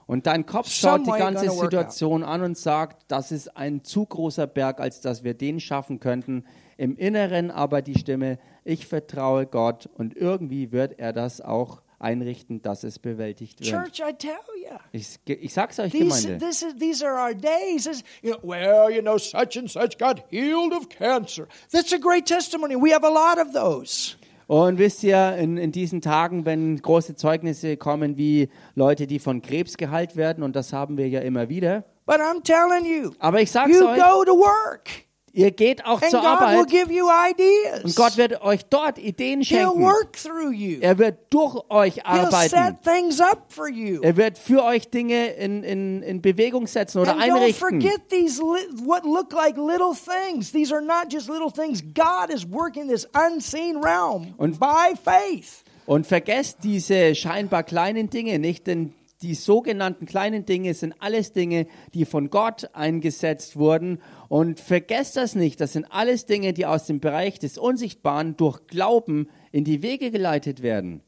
Und dein Kopf schaut die ganze Situation an und sagt, das ist ein zu großer Berg, als dass wir den schaffen könnten. Im Inneren aber die Stimme, ich vertraue Gott und irgendwie wird er das auch einrichten, dass es bewältigt wird. Church, I tell you. Ich, ich sag's euch, These, Gemeinde. this is, these are our days. This- you know, well, you know, such and such got healed of cancer. That's a great testimony. We have a lot of those. Und wisst ihr, in, in diesen Tagen, wenn große Zeugnisse kommen, wie Leute, die von Krebs geheilt werden, und das haben wir ja immer wieder. But I'm telling you, Aber ich sag's you euch, go to work, ihr geht auch and zur God will Arbeit give you ideas. und Gott wird euch dort Ideen He'll schenken. work through you. Er wird durch euch arbeiten. set things up for you. Er wird für euch Dinge in, in, in Bewegung setzen oder and einrichten. these like Und- by faith. Und vergesst diese scheinbar kleinen Dinge nicht, denn die sogenannten kleinen Dinge sind alles Dinge, die von Gott eingesetzt wurden. Und vergesst das nicht, das sind alles Dinge, die aus dem Bereich des Unsichtbaren durch Glauben in die Wege geleitet werden.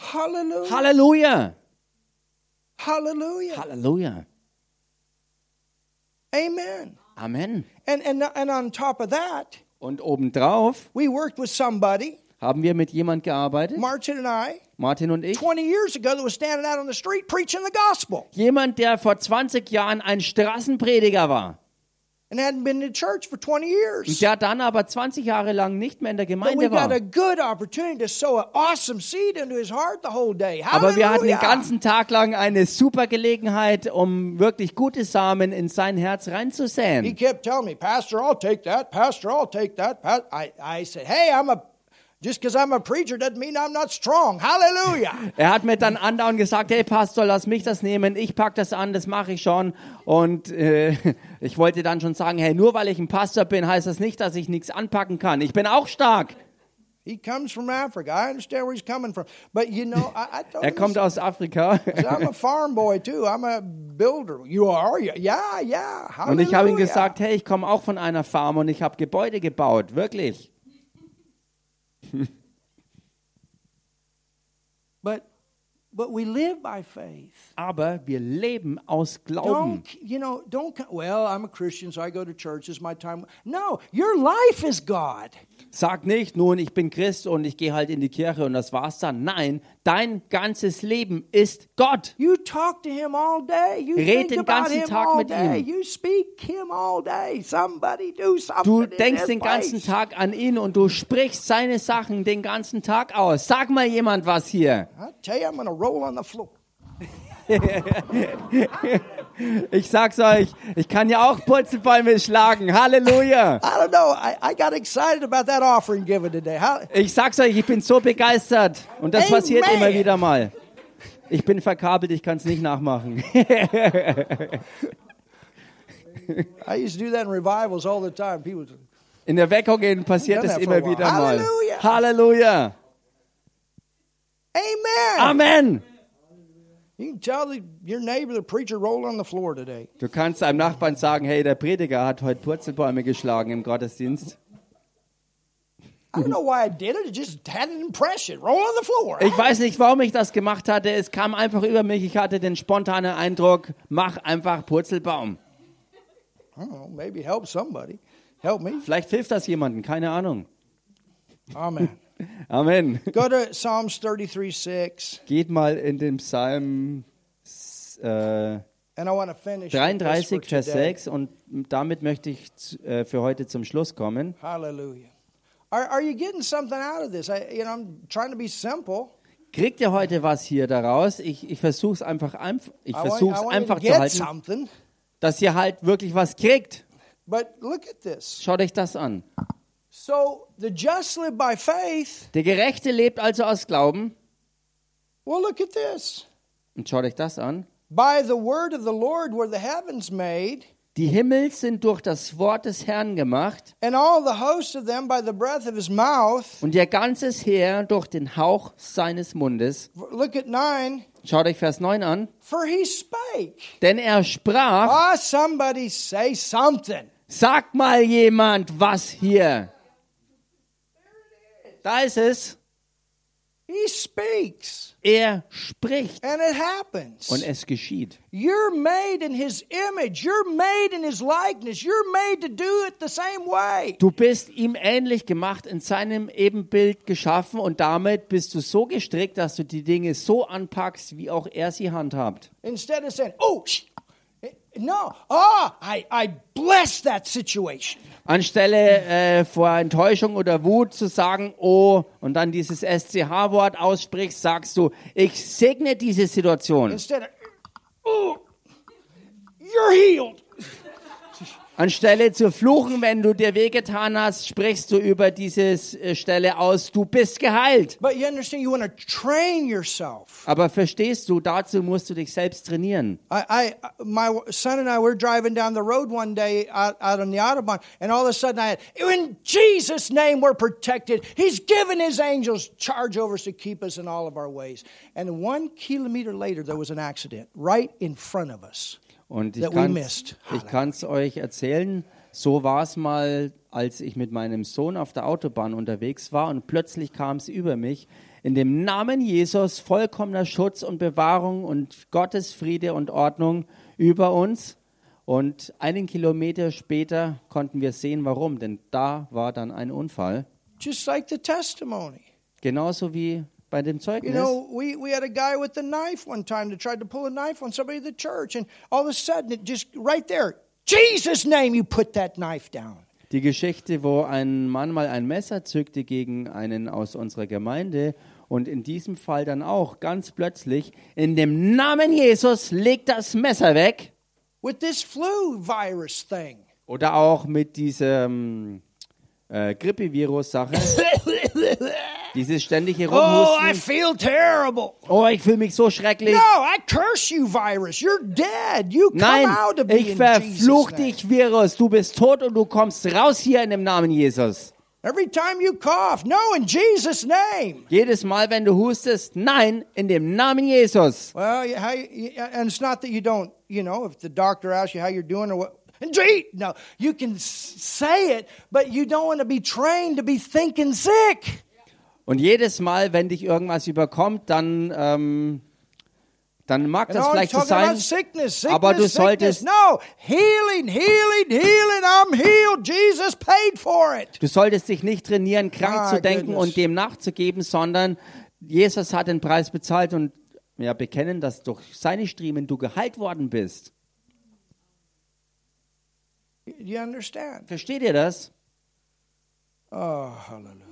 Hallelujah. Halleluja! Hallelujah. Halleluja! Amen. Amen. And, and, and on top of that, Und obendrauf we worked with somebody, haben wir mit jemand gearbeitet, Martin and I, Martin und ich, 20 years ago that was standing out on the street preaching the gospel jemand, der vor 20 Jahren ein Straßenprediger war. and hadn't been to church for 20 years. der dann aber 20 Jahre lang nicht mehr in der Gemeinde war. a good opportunity to sow an awesome seed into his heart the whole day. Aber wir hatten den ganzen Tag lang eine super Gelegenheit, um wirklich gute Samen in sein Herz He reinzusäen. kept telling me, Pastor, I'll take that. Pastor, I'll take that. I, I said, hey, I'm a, just because I'm a preacher doesn't mean I'm not strong. Hallelujah. [laughs] Er hat mir dann andauernd gesagt, hey Pastor, lass mich das nehmen, ich pack das an, das mache ich schon. Und äh, [laughs] ich wollte dann schon sagen, hey, nur weil ich ein Pastor bin, heißt das nicht, dass ich nichts anpacken kann. Ich bin auch stark. he comes from Africa. I understand where he's coming from. But you know, I, I told [laughs] Er him, kommt aus Afrika. I'm a farm boy too. I'm a builder. You are? Yeah. yeah. Hallelujah. Und ich habe ihm gesagt, hey, ich komme auch von einer Farm und ich habe Gebäude gebaut, wirklich. [laughs] But, but we live by faith. Aber wir leben aus Glauben. Don't you know? Don't well. I'm a Christian, so I go to church. It's my time. No, your life is God. Sag nicht, nun, ich bin Christ und ich gehe halt in die Kirche und das war's dann. Nein, dein ganzes Leben ist Gott. You talk to him all day. You Red den ganzen him Tag mit ihm. You speak him all day. Somebody do something. Du denkst den ganzen. Tag an ihn und du sprichst seine Sachen den ganzen Tag aus. Sag mal jemand was hier. I tell you, I'm to roll on the floor. [laughs] Ich sag's euch, ich kann ja auch Purzelbäume schlagen. Halleluja. I don't know. I, I got excited about that offering given today. How, Ich sag's euch, ich bin so begeistert. Und das Amen. passiert immer wieder mal. Ich bin verkabelt, ich kann's nicht nachmachen. [laughs] I used to do that in revivals all the time. People, In der Weckungen passiert es immer wieder mal. Halleluja. Halleluja. Amen. Amen. Du kannst deinem Nachbarn sagen, hey, der Prediger hat heute Purzelbäume geschlagen im Gottesdienst. I don't know why I did it. It just had an impression. Roll on the floor. Ich weiß nicht, warum ich das gemacht hatte. Es kam einfach über mich. Ich hatte den spontanen Eindruck, mach einfach Purzelbaum. I don't know. Maybe help somebody. Help me. Vielleicht hilft das jemandem, keine Ahnung. Amen. Amen. Go to Psalms 33 6. Geht mal in den Psalm äh, And I want to finish. with this for 33, Vers today. 6 und damit möchte ich äh, für heute zum Schluss kommen. Hallelujah. Are, are you getting something out of this? I, you know, I'm trying to be simple. Kriegt ihr heute was hier daraus? Ich, ich versuche es einfach, einf ich versuch's einfach zu halten, something. dass ihr halt wirklich was kriegt. But look at this. Schaut euch das an. So the just live by faith. Der Gerechte lebt also aus Glauben. Well, look at this. Und schaut euch das an. By the word of the Lord were the heavens made, Die Himmel sind durch das Wort des Herrn gemacht and all the host of them by the breath of his mouth. und ihr ganzes Heer durch den Hauch seines Mundes. Look at 9. Schaut euch Vers 9 an. For he spake. Denn er sprach, Ah, somebody say something. sag mal jemand was hier. Da ist es. He speaks, Er spricht and it happens. und es geschieht. You're made in his image. You're made in his likeness. You're made to do it the same way. Du bist ihm ähnlich gemacht, in seinem Ebenbild geschaffen und damit bist du so gestrickt, dass du die Dinge so anpackst, wie auch er sie handhabt. Instead of saying, oh, sh-, no, ah, I, I bless that situation. Anstelle äh, vor Enttäuschung oder Wut zu sagen, oh, und dann dieses SCH-Wort aussprichst, sagst du, ich segne diese Situation. Instead of, oh, you're healed. Anstelle zu fluchen, wenn du dir wehgetan hast, sprichst du über diese äh, Stelle aus, du bist geheilt. You you. Aber verstehst du, dazu musst du dich selbst trainieren. I, I, my son and I were driving down the road one day out, out on the autobahn, and all of a sudden I had, in Jesus' name, we're protected. He's given His angels charge over us to keep us in all of our ways. And one kilometer later, there was an accident right in front of us. Und ich kann kann's euch erzählen, so war es mal, als ich mit meinem Sohn auf der Autobahn unterwegs war und plötzlich kam es über mich. In dem Namen Jesus vollkommener Schutz und Bewahrung und Gottes Friede und Ordnung über uns. Und einen Kilometer später konnten wir sehen, warum, denn da war dann ein Unfall. Just like the testimony. Genauso wie bei dem You Zeugnis. know, we, we had a guy with a knife one time that tried to pull a knife on somebody at the church, and all of a sudden, it just right there, Jesus' name, you put that knife down. Die Geschichte, wo ein Mann mal ein Messer zückte gegen einen aus unserer Gemeinde und in diesem Fall dann auch ganz plötzlich in dem Namen Jesus legt das Messer weg. With this flu virus thing. Oder auch mit diesem äh, Grippevirus-Sache, [laughs] dieses ständige Oh, I Rumhusten. feel terrible. Oh, ich fühle mich so schrecklich. No, I curse you, virus. You're dead. You come Nein, out of ich verfluch dich, Virus. Du bist tot und du kommst raus hier in dem Namen Jesus. Every time you cough, no, in Jesus' name. Jedes Mal, wenn du hustest, nein, in dem Namen Jesus. Well, how you, and it's not that you don't, you know, if the doctor asks you how you're doing or what. No, you can say it, but you don't want to be trained to be thinking sick. Und jedes Mal, wenn dich irgendwas überkommt, dann, ähm, dann mag das vielleicht so sein. sickness, sickness, aber du solltest- No, healing, healing, healing. I'm healed. Jesus paid for it. Du solltest dich nicht trainieren, krank My zu denken goodness. und dem nachzugeben, sondern Jesus hat den Preis bezahlt und ja, bekennen, dass durch seine Striemen du geheilt worden bist. You understand? Versteht ihr das? Oh, hallelujah.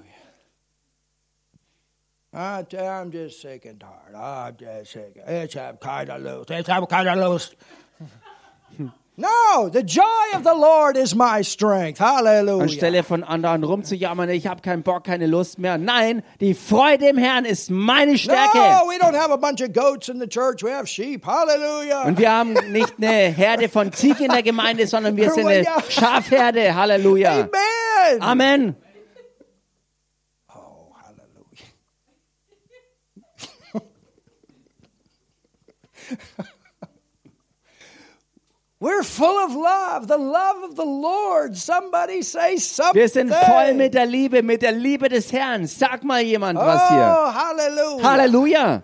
You, I'm just sick and tired. I'm just sick. It's kind of loose. It's kind of loose. [laughs] no, the joy of the Lord is my strength. Hallelujah. Anstelle von anderen rumzujammern, ich habe keinen Bock, keine Lust mehr. Nein, die Freude im Herrn ist meine Stärke. No, we don't have a bunch of goats in the church. We have sheep. Hallelujah. Und wir haben nicht eine Herde von Ziegen in der Gemeinde, sondern wir sind eine Schafherde. Halleluja. Amen. Amen. Oh, hallelujah. [laughs] We're full of love, the love of the Lord. Somebody say something. Wir sind voll mit der Liebe, mit der Liebe des Herrn. Sag mal jemand was hier. Oh, hallelujah. Halleluja.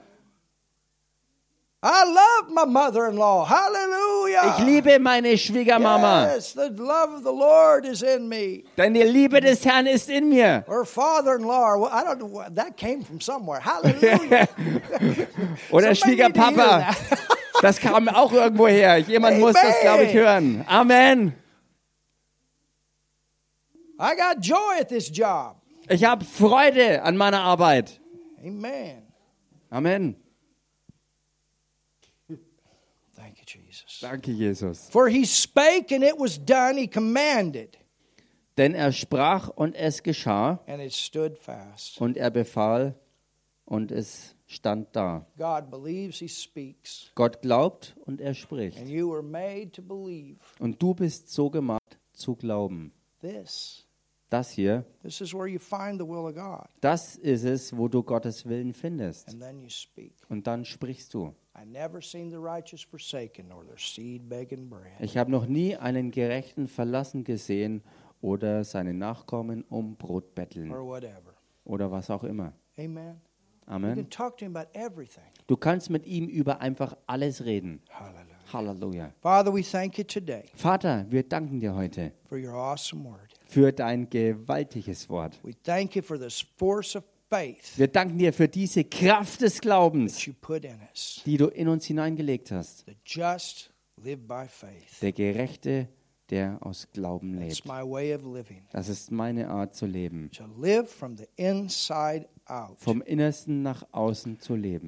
I love my mother-in-law. Hallelujah. Ich liebe meine Schwiegermama, Yes, the love of the Lord is in me. denn die Liebe des Herrn ist in mir. Or father-in-law. Well, I don't know. That came from somewhere. Hallelujah. [laughs] Oder Schwiegerpapa. [laughs] Das kam auch irgendwo her. Jemand muss das, glaube ich, hören. Amen. I got joy at this job. Ich habe Freude an meiner Arbeit. Amen. Amen. Thank you, Jesus. Danke, Jesus. For he spake and it was done. He commanded Denn er sprach und es geschah and it stood fast. und er befahl und es stand da. God believes, he speaks. Gott glaubt und er spricht. And you were made to believe Und du bist so gemacht zu glauben. this. Das hier, This is where you find the will of God. das ist es, wo du Gottes Willen findest. And then you speak. Und dann sprichst du. I never seen the righteous forsaken nor their seed begging bread. Ich habe noch nie einen Gerechten verlassen gesehen oder seine Nachkommen um Brot betteln Or whatever. oder was auch immer. Amen. You Amen. can talk to him about everything. Du kannst mit ihm über einfach alles reden. Hallelujah. Halleluja. Father, we thank you today Vater, wir danken dir heute für dein gewaltiges Wort. We thank you for this force of Wir danken dir für diese Kraft des that Glaubens, you put in us. die du in uns hineingelegt hast. The just live by faith. Der Gerechte, der aus Glauben lebt. my way of living. Das ist meine Art zu leben. Vom Innersten nach außen zu leben.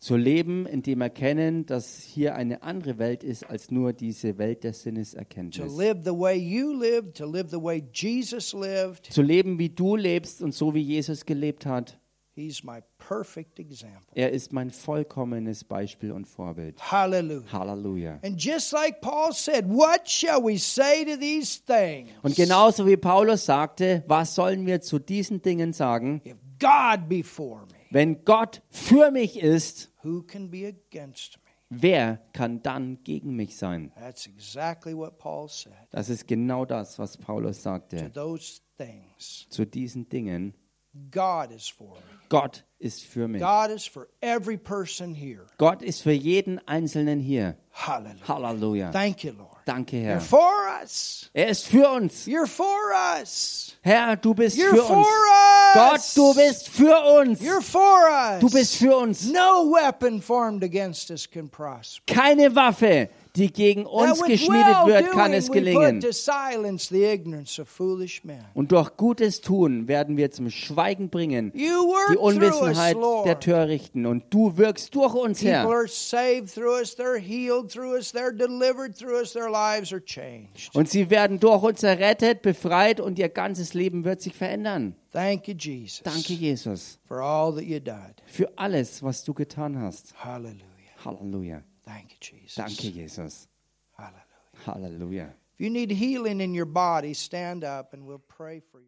Zu leben, indem erkennen, dass hier eine andere Welt ist als nur diese Welt der Sinneserkenntnis. live the way you lived, to live the way Jesus lived. Zu leben, wie du lebst und so wie Jesus gelebt hat. He's my perfect example. Er ist mein vollkommenes Beispiel und Vorbild. Halleluja. And just like Paul said, what shall we say to these things? Und genauso wie Paulus sagte, was sollen wir zu diesen Dingen sagen? Wenn Gott für mich ist, who can be against me? wer kann dann gegen mich sein? That's exactly what Paul said. Das ist genau das, was Paulus To sagte. those things, Zu diesen Dingen, God is for me. Gott ist für mich. God is for every person here. Gott ist für jeden Einzelnen hier. Hallelujah. Halleluja. Thank you, Lord. Danke, You're Herr. for us. Er ist für uns. You're for us. Herr, du bist You're für for uns. Gott, us. du bist für uns. You're for us. Du bist für uns. No weapon formed against us can prosper. Keine Waffe, die gegen uns geschmiedet wird, kann es gelingen. Und durch gutes Tun werden wir zum Schweigen bringen die Unwissenheit der. Törichten. Und du wirkst durch uns, Herr. Und sie werden durch uns errettet, befreit und ihr ganzes Leben wird sich verändern. Danke, Jesus, für alles, was du getan hast. Hallelujah. Halleluja. Thank you, Jesus. Danke, Jesus. Hallelujah. Hallelujah. If you need healing in your body, stand up and we'll pray for you.